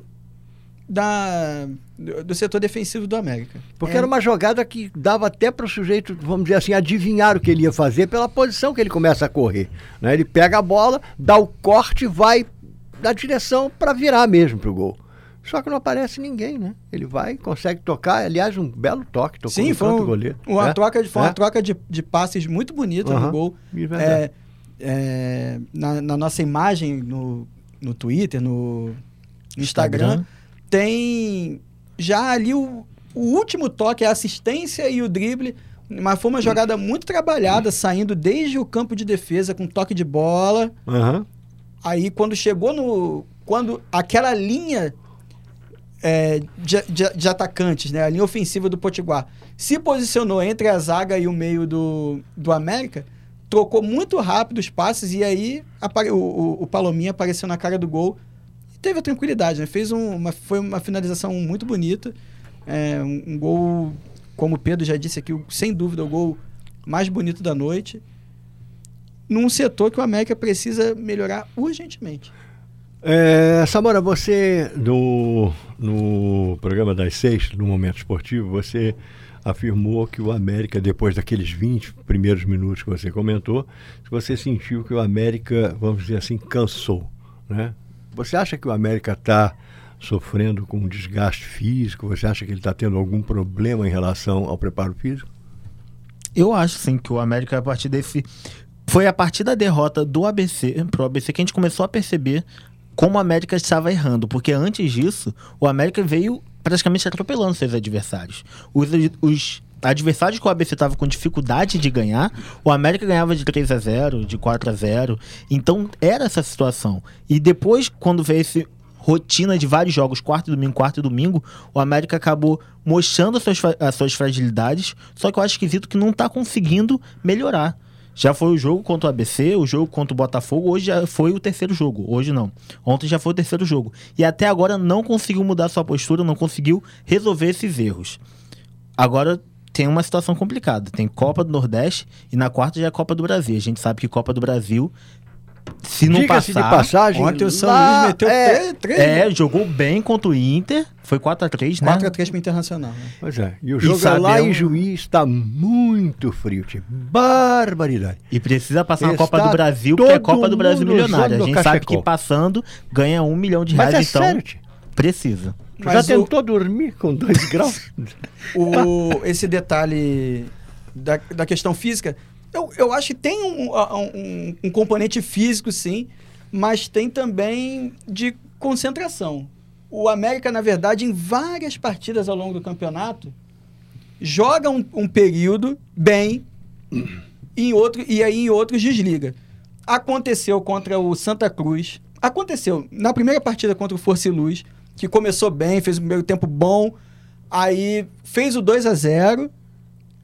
da, do, setor defensivo do América. Porque É, era uma jogada que dava até para o sujeito, vamos dizer assim, adivinhar o que ele ia fazer pela posição que ele começa a correr. né? Ele pega a bola, dá o corte e vai na direção para virar mesmo pro gol. Só que não aparece ninguém, né? Ele vai, consegue tocar, aliás, um belo toque, tocou Sim, foi, um- goleiro. uma É? troca de, foi uma É? troca de, de passes muito bonita Aham, no gol. verdade. É, é, na, na nossa imagem no, no Twitter, no Instagram, Instagram. tem já ali o, o último toque, a assistência e o drible. Mas foi uma jogada muito trabalhada, saindo desde o campo de defesa com toque de bola. Aham. Aí quando chegou no. Quando aquela linha é, de, de- de atacantes, né? A linha ofensiva do Potiguar se posicionou entre a zaga e o meio do, do América, trocou muito rápido os passes e aí apare- o, o, o Palominha apareceu na cara do gol e teve a tranquilidade, né? Fez um, uma, foi uma finalização muito bonita. É, um, um gol, como o Pedro já disse aqui, sem dúvida o gol mais bonito da noite. Num setor que o América precisa melhorar urgentemente. É, Samora, você no, no programa das seis, no Momento Esportivo, você afirmou que o América, depois daqueles 20 primeiros minutos que você comentou, você sentiu que o América, vamos dizer assim, cansou. Né? Você acha que o América está sofrendo com um desgaste físico? Você acha que ele está tendo algum problema em relação ao preparo físico? Eu acho sim que o América, a partir desse. Foi a partir da derrota do ABC pro ABC que a gente começou a perceber como o América estava errando. Porque antes disso, o América veio praticamente atropelando seus adversários. Os, os adversários que o ABC estava com dificuldade de ganhar, o América ganhava de 3 a 0 de 4 a 0 Então era essa situação. E depois, quando veio esse rotina de vários jogos, quarto e domingo, quarto e domingo, o América acabou mostrando as suas, as suas fragilidades, só que eu acho esquisito que não tá conseguindo melhorar. Já foi o jogo contra o ABC, o jogo contra o Botafogo, hoje já foi o terceiro jogo. Hoje não. Ontem já foi o terceiro jogo. E até agora não conseguiu mudar sua postura, não conseguiu resolver esses erros. Agora tem uma situação complicada. Tem Copa do Nordeste e na quarta já é Copa do Brasil. A gente sabe que Copa do Brasil, se não Diga-se passar... de passagem, Ontem o São lá, Luís meteu é, 3, É, jogou bem contra o Inter. Foi 4x3, né? 4x3 pro Internacional. Né? Pois é, e o E jogo é lá sabemos- em Juiz está muito frio, time. Barbaridade. E precisa passar na Está Copa do Brasil, porque é todo Copa do Brasil milionária. A gente sabe cachecol. que passando ganha um milhão de reais, Mas é então sério, tio. precisa. Tu já Mas o- tentou dormir com dois [LAUGHS] graus? o, esse detalhe da, da questão física, eu, eu acho que tem um, um, um componente físico, sim, mas tem também de concentração. O América, na verdade, em várias partidas ao longo do campeonato, joga um, um período bem em outro, e aí em outros desliga. Aconteceu contra o Santa Cruz. Aconteceu na primeira partida contra o Força e Luz, que começou bem, fez o primeiro tempo bom, aí fez o 2 a 0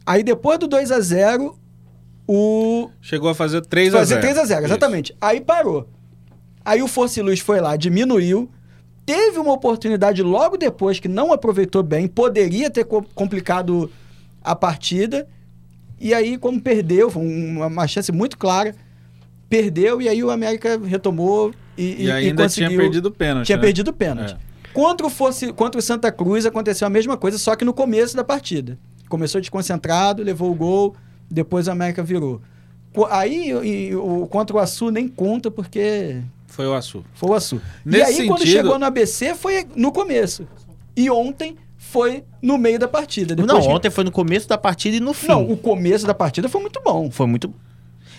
Aí depois do 2 a 0 o Chegou a fazer 3 a 0 fazer 3 a 0 Isso. exatamente. Aí parou. Aí o Força e Luz foi lá, diminuiu. Teve uma oportunidade logo depois que não aproveitou bem, poderia ter co- complicado a partida. E aí, como perdeu, foi um- uma, chance muito clara, perdeu e aí o América retomou e, E, ainda tinha perdido o pênalti. Tinha né? perdido o pênalti. É. Contra, o Fosse, contra o Santa Cruz aconteceu a mesma coisa, só que no começo da partida. Começou desconcentrado, levou o gol, depois o América virou. Aí e- o, contra o Açu nem conta porque Foi o Açu. foi o Açu. e Nesse aí quando sentido- chegou no ABC foi no começo. E ontem foi no meio da partida. Não, Depois que- ontem foi no começo da partida e no fim. Não, o começo da partida foi muito bom. Foi muito.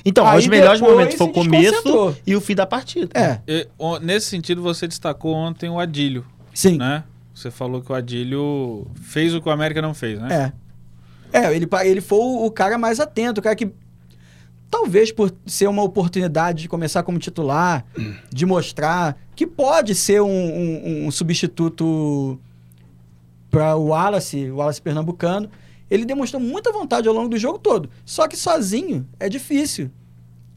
Então, Aí os melhores momentos foi o começo e o fim da partida. É, E, o- nesse sentido, você destacou ontem o Adílio, sim. né? Você falou que o Adílio fez o que o América não fez, né? É. É, ele, ele foi o, cara mais atento, o cara que. Talvez por ser uma oportunidade de começar como titular, de mostrar que pode ser um, um- um substituto para o Wallace, o Wallace pernambucano. Ele demonstrou muita vontade ao longo do jogo todo. Só que sozinho é difícil.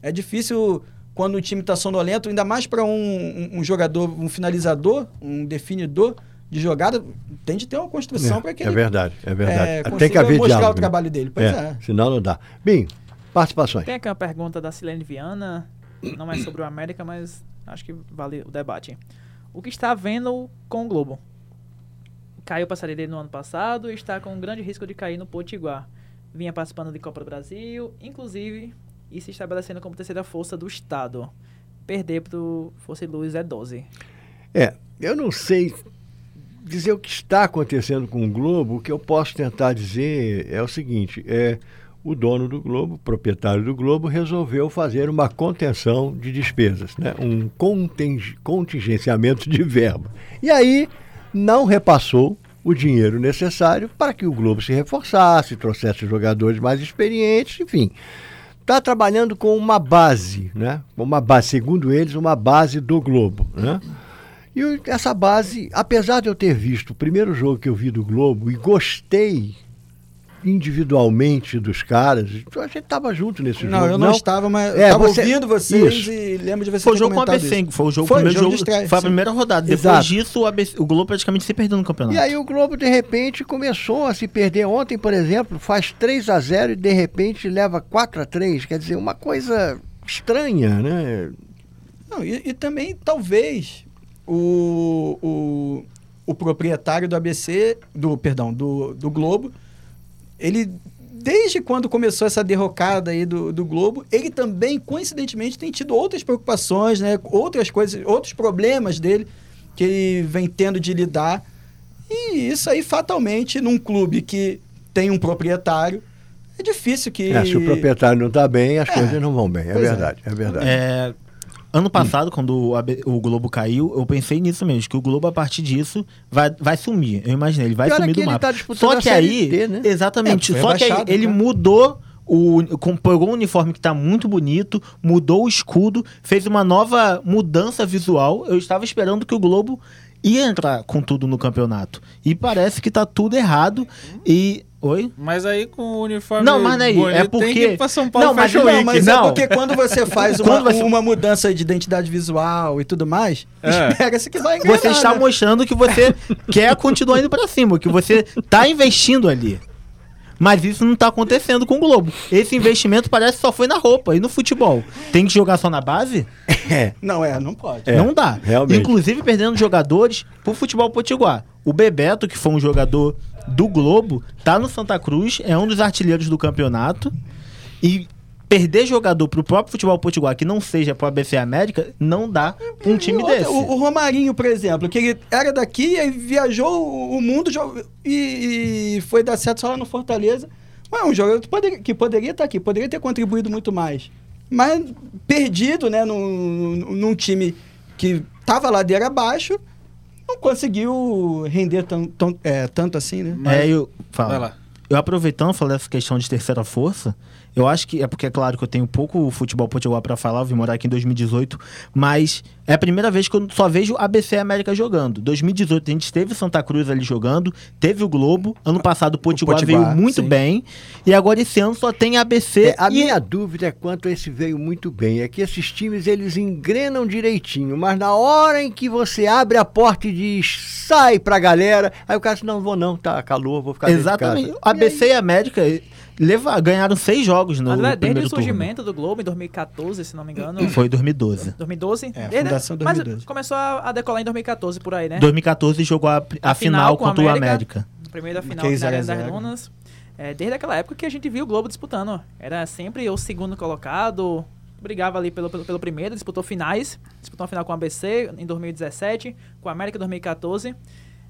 É difícil quando o time está sonolento, ainda mais para um- um jogador, um finalizador, um definidor de jogada. Tem de ter uma construção para que é ele verdade, é verdade. é, Tem que haver mostrar diálogo. o trabalho dele. Pois é. é, senão não dá. Bem, participações. Tem aqui uma pergunta da Silene Viana, não é sobre o América, mas acho que vale o debate. O que está vendo com o Globo? Caiu para a Série D no ano passado e está com um grande risco de cair no Potiguar. Vinha participando de Copa do Brasil, inclusive, e se estabelecendo como terceira força do Estado. Perder para o Força e Luz é 12. É, eu não sei dizer o que está acontecendo com o Globo. O que eu posso tentar dizer é o seguinte: é o dono do Globo, proprietário do Globo, resolveu fazer uma contenção de despesas, né? um conting- contingenciamento de verba. E aí não repassou o dinheiro necessário para que o Globo se reforçasse, trouxesse jogadores mais experientes, enfim. Está trabalhando com uma base, né? Uma base, segundo eles, uma base do Globo, né? E essa base, apesar de eu ter visto o primeiro jogo que eu vi do Globo e gostei individualmente dos caras, a gente estava junto nesse Não, jogo. eu não, estava, mas É, estava você- ouvindo vocês Isso. e lembro de vocês Foi o jogo com o ABC, isso. foi o jogo, Foi, primeiro jogo jogo, estreia, foi a primeira rodada. Depois Exato. disso, o, ABC o Globo praticamente se perdeu no campeonato. E aí o Globo, de repente, começou a se perder. Ontem, por exemplo, faz 3 a 0 e de repente leva 4 a 3 Quer dizer, uma coisa estranha, né? Não, e, e também, talvez, o, o, o proprietário do ABC, do, perdão, do, do Globo, ele, desde quando começou essa derrocada aí do, do Globo, ele também, coincidentemente, tem tido outras preocupações, né? Outras coisas, outros problemas dele que ele vem tendo de lidar. E isso aí, fatalmente, num clube que tem um proprietário, é difícil que... É, se o proprietário não está bem, as É, coisas não vão bem. É pois é. verdade, é, verdade. É, ano passado, quando o, o Globo caiu, eu pensei nisso mesmo, que o Globo, a partir disso, vai, vai sumir. Eu imaginei, ele vai Pior é sumir do ele mapa. tá disputando só a que aí, D, né? exatamente, É, só que aí ele né? mudou o, pegou um uniforme que tá muito bonito, mudou o escudo, fez uma nova mudança visual. Eu estava esperando que o Globo ia entrar com tudo no campeonato. E parece que tá tudo errado. E. Oi? Mas aí com o uniforme Não, mas aí, bonito, é tem porque- que ir pra São Paulo Não, mas não, Week. Mas Não. é porque quando você [LAUGHS] faz uma, Quando você- uma mudança de identidade visual e tudo mais, É. espera-se que vai enganar, Você está né? mostrando que você [LAUGHS] quer continuar indo pra cima, que você tá investindo ali. Mas isso não tá acontecendo com o Globo. Esse investimento parece que só foi na roupa e no futebol. Tem que jogar só na base? Não, é, não pode. É, não dá. realmente. Inclusive perdendo jogadores pro futebol potiguar. O Bebeto, que foi um jogador do Globo, tá no Santa Cruz, é um dos artilheiros do campeonato. E perder jogador pro próprio futebol potiguar que não seja pro ABC América, não dá um time outra, desse. O, o Romarinho, por exemplo, que ele era daqui e viajou o- mundo e, e foi dar certo só lá no Fortaleza. Mas é um jogador que poderia, que poderia estar aqui, poderia ter contribuído muito mais. Mas perdido, né, num, num time que tava ladeira abaixo, não conseguiu render tão, tão- é, tanto assim, né? Mas- É, eu, fala. Vai lá. Eu aproveitando, falei essa questão de terceira força, eu acho que é porque é claro que eu tenho pouco futebol potiguar pra falar, eu vim morar aqui em 2018, mas é a primeira vez que eu só vejo ABC América jogando. 2018 a gente teve Santa Cruz ali jogando, teve o Globo, ano passado o Potiguar, Potiguar, veio muito sim. bem, e agora esse ano só tem ABC É, a e minha dúvida é quanto esse veio muito bem. É que esses times eles engrenam direitinho, mas na hora em que você abre a porta e diz sai pra galera, aí o cara diz: não vou não, tá calor, vou ficar Exatamente. casa. ABC e América leva, ganharam seis jogos no Mas é desde primeiro o turno. surgimento do Globo em 2014, se não me engano. Foi 2012. 2012? É, Desde- fundação Mas 2012. começou a, a decolar em 2014 por aí, né? 2014 jogou a, a A final, final contra o América. Primeira final na Arena 0 a das 0. Dunas. É, desde aquela época que a gente viu o Globo disputando. Era sempre o segundo colocado, brigava ali pelo, pelo, pelo primeiro, disputou finais. Disputou uma final com o ABC em 2017, com a América em 2014.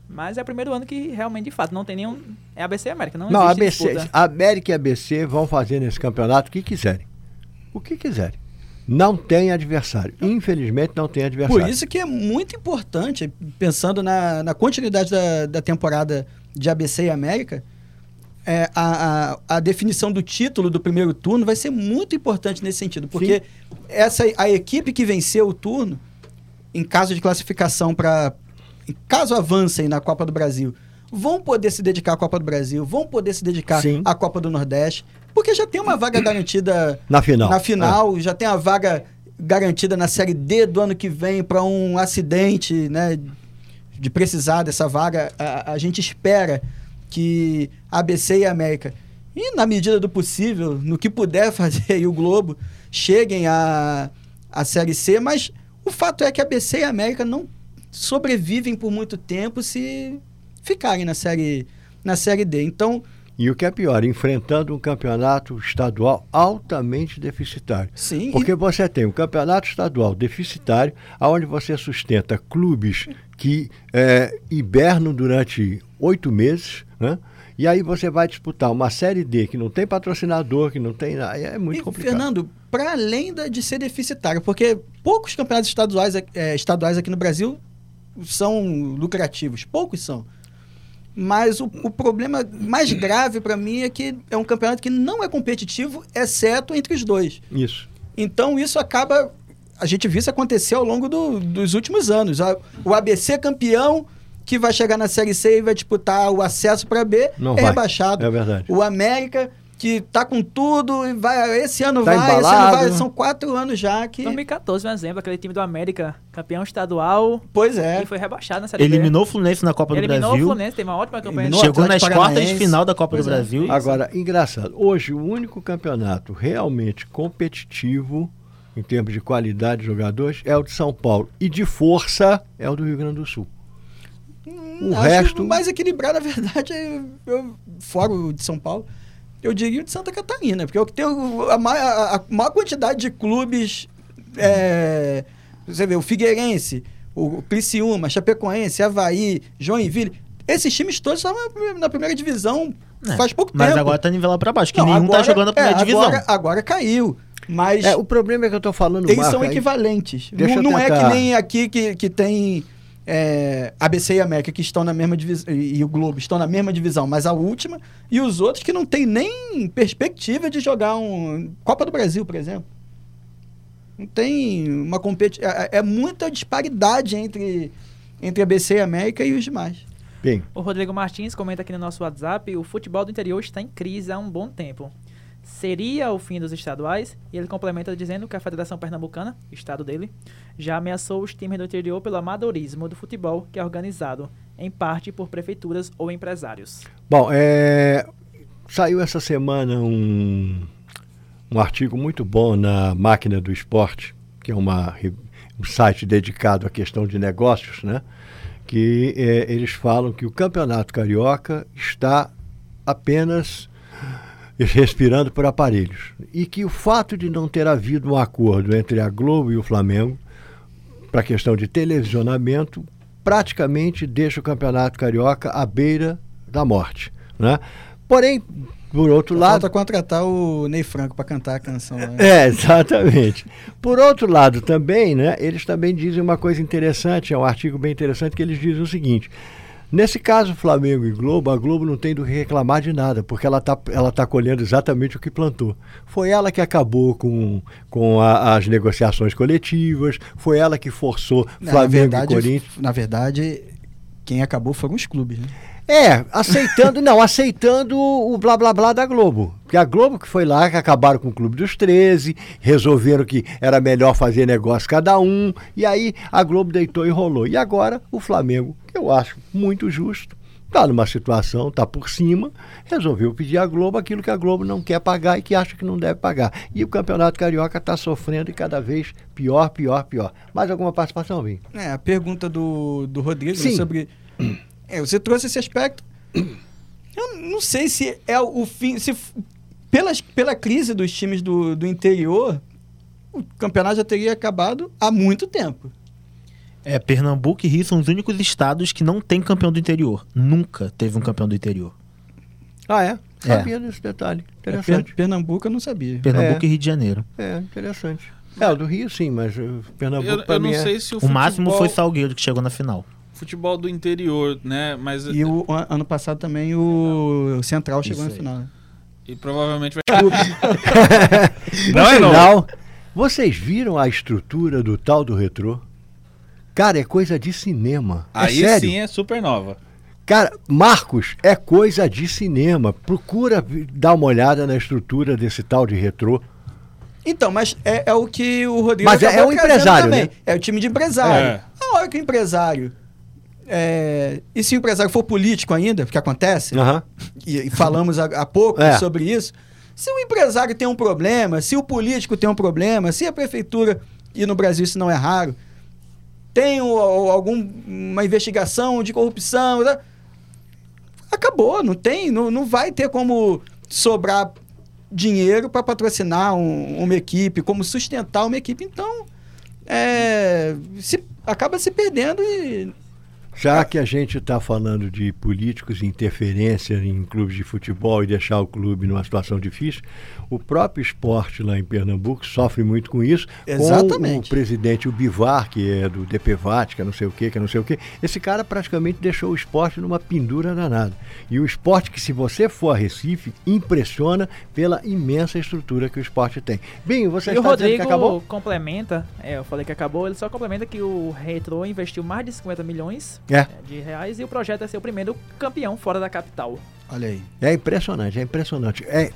Mas é o primeiro ano que realmente, de fato, não tem nenhum. É ABC e América, não, Não, existe ABC, disputa. América e ABC vão fazer nesse campeonato o que quiserem. O que quiserem. Não tem adversário. Infelizmente não tem adversário. Por isso que é muito importante, pensando na, na continuidade da, da temporada de ABC e América, é, a, a, a definição do título do primeiro turno vai ser muito importante nesse sentido, porque essa a equipe que venceu o turno, em caso de classificação para. Caso avancem na Copa do Brasil, vão poder se dedicar à Copa do Brasil, vão poder se dedicar Sim. à Copa do Nordeste, porque já tem uma vaga garantida Na final. na final, já tem a vaga garantida na Série D do ano que vem para um acidente, né? De precisar dessa vaga. A, a gente espera que ABC e América, e na medida do possível, no que puder [LAUGHS] fazer e o Globo, cheguem à, à Série C, mas o fato é que ABC e América não sobrevivem por muito tempo se ficarem na Série, na série D. Então, E o que é pior, enfrentando um campeonato estadual altamente deficitário. sim. Porque você tem um campeonato estadual deficitário, onde você sustenta clubes que eh, hibernam durante oito meses, né? E aí você vai disputar uma Série D que não tem patrocinador, que não tem nada. É muito e, complicado. Fernando, para além da, de ser deficitário, porque poucos campeonatos estaduais, eh, estaduais aqui no Brasil são lucrativos, poucos são. Mas o, o problema mais grave para mim é que é um campeonato que não é competitivo, exceto entre os dois. Isso. Então isso acaba. A gente viu isso acontecer ao longo do- dos últimos anos. O ABC campeão, que vai chegar na Série C e vai disputar o acesso para B, Não é vai. rebaixado. É verdade. O América, que tá com tudo, e vai, esse ano Tá vai, esse ano embalado. vai. São quatro anos já que. 2014, um exemplo, aquele time do América, campeão estadual, Pois é. e foi rebaixado na Série. Eliminou o Fluminense na Copa do Eliminou Brasil. o Fluminense, teve uma ótima campanha. Eliminou Chegou nas quartas de final da Copa do Pois é. Brasil. Agora, engraçado, hoje o único campeonato realmente competitivo em termos de qualidade de jogadores é o de São Paulo. E de força é o do Rio Grande do Sul. O Hum, Acho resto. mais equilibrado, na verdade, é- eu, fora o de São Paulo, eu diria o de Santa Catarina, porque é o que tem a, ma- a- maior quantidade de clubes. é, você vê, o Figueirense, o Criciúma, Chapecoense, Havaí, Joinville. Esses times todos estavam na primeira- divisão É, faz pouco Mas tempo. agora tá nivelado pra baixo, que Não, nenhum tá agora- jogando a primeira é, divisão. Agora, agora caiu. Mas É, o problema é que eu estou falando eles Marco, são aí- equivalentes. Deixa não eu não é que nem aqui que, que tem é, ABC e América, que estão na mesma divisão, e o Globo estão na mesma divisão, mas a última, e os outros que não tem nem perspectiva de jogar um Copa do Brasil, por exemplo. Não tem uma competição. É, é muita disparidade entre, entre ABC e América e os demais. Bem, O Rodrigo Martins comenta aqui no nosso WhatsApp: o futebol do interior está em crise há um bom tempo. Seria o fim dos estaduais? E ele complementa dizendo que a Federação Pernambucana, estado dele, já ameaçou os times do interior pelo amadorismo do futebol, que é organizado, em parte, por prefeituras ou empresários. Bom, é, saiu essa semana um, um artigo muito bom na Máquina do Esporte, que é uma, um site dedicado à questão de negócios, né? Que é, eles falam que o Campeonato Carioca está apenas respirando por aparelhos. E que o fato de não ter havido um acordo entre a Globo e o Flamengo para a questão de televisionamento praticamente deixa o Campeonato Carioca à beira da morte. Né? Porém, por outro lado. Falta contratar o Ney Franco para cantar a canção. lá. É, exatamente. Por outro lado, também, né, eles também dizem uma coisa interessante, é um artigo bem interessante, que eles dizem o seguinte. Nesse caso, Flamengo e Globo, a Globo não tem do que reclamar de nada, porque ela está ela tá colhendo exatamente o que plantou. Foi ela que acabou com, com a- as negociações coletivas, foi ela que forçou na Flamengo verdade, e Corinthians. Na verdade, quem acabou foram os clubes, né? É, aceitando, não, aceitando o blá blá blá da Globo. Porque a Globo que foi lá, que acabaram com o Clube dos 13, resolveram que era melhor fazer negócio cada um, e aí a Globo deitou e rolou. E agora o Flamengo, eu acho muito justo, está numa situação, está por cima, resolveu pedir à Globo aquilo que a Globo não quer pagar e que acha que não deve pagar. E o Campeonato Carioca está sofrendo e cada vez pior, pior, pior. Mais alguma participação, Vim? É, a pergunta do, do Rodrigo Sim. sobre. É, você trouxe esse aspecto. Eu não sei se é o fim. Se, pelas, pela crise dos times do, do interior, o campeonato já teria acabado há muito tempo. É, Pernambuco e Rio são os únicos estados que não tem campeão do interior. Nunca teve um campeão do interior. Ah, é? Sabia desse detalhe. É, Interessante. Per- Pernambuco eu não sabia. Pernambuco É. e Rio de Janeiro. É, interessante. É, o do Rio sim, mas o Pernambuco Eu, pra eu mim não é... sei se o, O máximo futebol- foi Salgueiro que chegou na final. futebol do interior, né? Mas E o an- ano passado também o Central chegou Isso na aí. final. né? e provavelmente vai. [LAUGHS] Não é não. final, vocês viram a estrutura do tal do retrô? Cara, é coisa de cinema. É Aí sério. sim é super nova. Cara, Marcos, é coisa de cinema. Procura dar uma olhada na estrutura desse tal de retrô. Então, mas é, é o que o Rodrigo Mas é- é um empresário, também. né? É o time de empresário. É. Na hora que o empresário. é, e se o empresário for político ainda, que acontece, Aham. e, e falamos há, há pouco É. sobre isso. Se o empresário tem um problema, se o político tem um problema, se a prefeitura, e no Brasil isso não é raro, tem alguma investigação de corrupção, né? acabou, não tem, não, não vai ter como sobrar dinheiro para patrocinar um- uma equipe, como sustentar uma equipe. Então, é, se, acaba se perdendo e Já que a gente está falando de políticos e interferência em clubes de futebol e deixar o clube numa situação difícil, o próprio esporte lá em Pernambuco sofre muito com isso. Com Exatamente. o presidente, o Bivar, que é do DPVAT, que é não sei o quê, que é não sei o quê. Esse cara praticamente deixou o esporte numa pendura danada. E o esporte que, se você for a Recife, impressiona pela imensa estrutura que o esporte tem. Bem, você E o está dizendo que Rodrigo acabou? complementa, é, eu falei que acabou, ele só complementa que o Retro investiu mais de 50 milhões É. é, de reais e o projeto é ser o primeiro campeão fora da capital. olha aí. É impressionante, é impressionante. É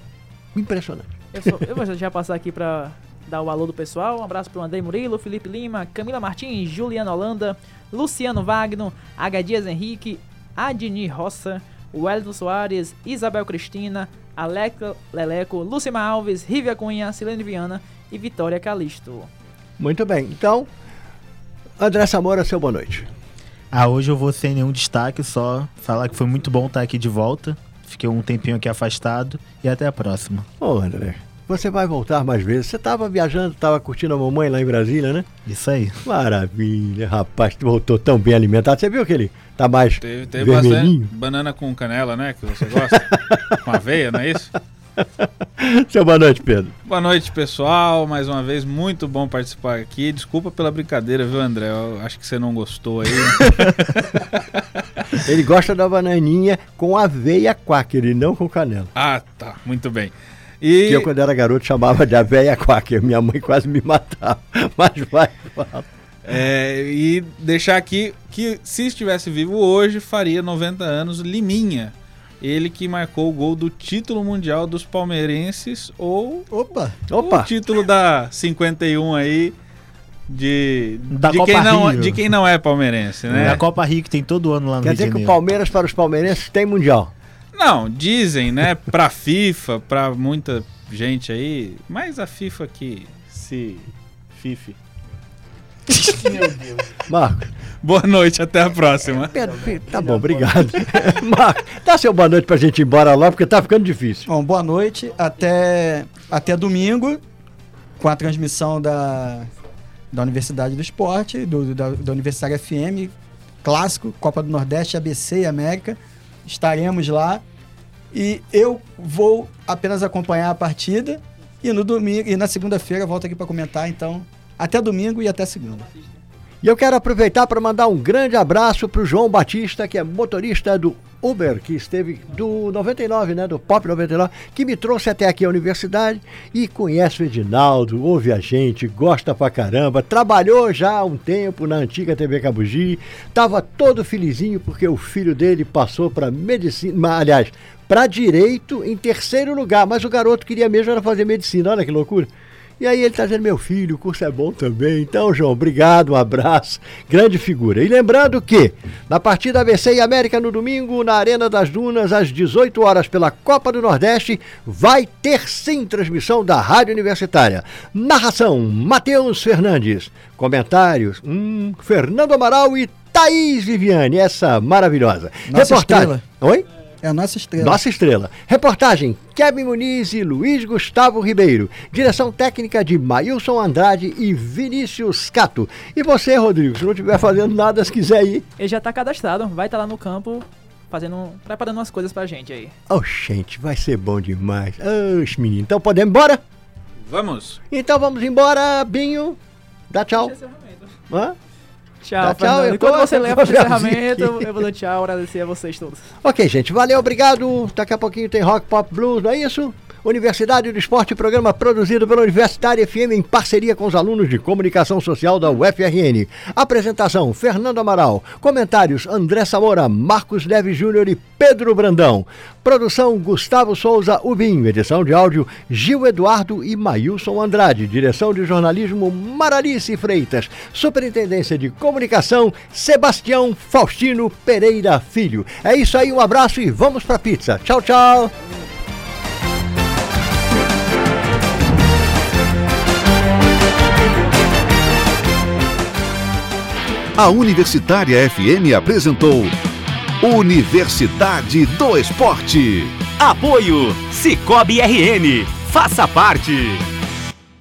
impressionante. Eu, sou- eu vou já passar aqui pra dar o alô do pessoal. Um abraço pro Andrei Murilo, Felipe Lima, Camila Martins, Juliana Holanda, Luciano Wagner, H. Dias Henrique, Adni Roça, Wellington Soares, Isabel Cristina, Aleca Leleco, Lucima Alves, Rívia Cunha, Silene Viana e Vitória Calisto. Muito bem. Então, André Samora, seu boa noite. Ah, hoje eu vou sem nenhum destaque, só falar que foi muito bom estar aqui de volta. Fiquei um tempinho aqui afastado e até a próxima. Ô, André, você vai voltar mais vezes. Você estava viajando, estava curtindo a mamãe lá em Brasília, né? Isso aí. Maravilha, rapaz, tu voltou tão bem alimentado. Você viu que ele tá mais Teve, teve bastante vermelhinho? banana com canela, né? Que você gosta. [LAUGHS] com aveia, não é isso? [LAUGHS] Seu boa noite, Pedro. Boa noite, pessoal. Mais uma vez, muito bom participar aqui. Desculpa pela brincadeira, viu, André? Eu acho que você não gostou aí. [LAUGHS] Ele gosta da bananinha com aveia quaker e não com canela. ah, tá. Muito bem. E Que eu, quando era garoto, chamava de aveia quaker. Minha mãe quase me matava. [LAUGHS] Mas vai, fala. É, e deixar aqui que se estivesse vivo hoje, faria 90 anos Liminha. Ele que marcou o gol do título mundial dos palmeirenses ou Opa! o Opa! título da 51 aí de, Da de, Copa quem não, Rio. de quem não é palmeirense, né? Na Copa Rio que tem todo ano lá no Quer Rio dizer que o. Palmeiras para os palmeirenses tem mundial. Não, dizem, né, pra FIFA, pra muita gente aí, mas a FIFA que se fife. Marcos. Boa noite, até a próxima. Pedro, tá bom, obrigado. [LAUGHS] Marcos, dá seu boa noite pra gente ir embora logo, porque tá ficando difícil. Bom, boa noite. Até, até domingo, com a transmissão da, da Universidade do Esporte, do, da, da Universitária FM, clássico, Copa do Nordeste, ABC e América. Estaremos lá. E eu vou apenas acompanhar a partida. E no domingo e na segunda-feira volto aqui para comentar. Então, até domingo e até segunda. E eu quero aproveitar para mandar um grande abraço pro João Batista, que é motorista do Uber, que esteve do 99, né, do Pop 99, que me trouxe até aqui à universidade e conhece o Edinaldo, ouve a gente, gosta pra caramba, trabalhou já há um tempo na antiga TV Cabugi, tava todo felizinho porque o filho dele passou para medicina, aliás, para direito em terceiro lugar, mas o garoto queria mesmo era fazer medicina, olha que loucura. E aí ele tá dizendo, meu filho, o curso é bom também. Então, João, obrigado, um abraço. Grande figura. E lembrando que, na partida ABC e América no domingo, na Arena das Dunas, às 18 horas, pela Copa do Nordeste, vai ter sim transmissão da Rádio Universitária. Narração, Matheus Fernandes. Comentários, hum, Fernando Amaral e Thaís Viviane, essa maravilhosa. Nossa estrela. Oi? É a nossa estrela. Nossa estrela. Reportagem: Kevin Muniz e Luiz Gustavo Ribeiro. Direção técnica de Mailson Andrade e Vinícius Cato. E você, Rodrigo, se não estiver fazendo nada, se quiser ir. Ele já tá cadastrado, vai estar lá no campo fazendo, preparando umas coisas pra gente aí. Oh, gente, vai ser bom demais. Oxe, menino. Então podemos ir embora? Vamos. Então vamos embora, Binho. Dá tchau. Hã? Tchau, Tá, tchau, Fernando. Enquanto você leva pro encerramento, eu vou dar tchau, agradecer a vocês todos. Ok, gente, valeu, obrigado. Daqui a pouquinho tem Rock Pop Blues, não é isso? Universidade do Esporte, programa produzido pela Universitária FM em parceria com os alunos de comunicação social da UFRN. Apresentação: Fernando Amaral. Comentários: André Samora, Marcos Neves Júnior e Pedro Brandão. Produção: Gustavo Souza Ubinho. Edição de áudio: Gil Eduardo e Mailson Andrade. Direção de jornalismo: Maralice Freitas. Superintendência de comunicação: Sebastião Faustino Pereira Filho. É isso aí, um abraço e vamos pra pizza. Tchau, tchau. A Universitária FM apresentou Universidade do Esporte. Apoio Cicobi RN. Faça parte.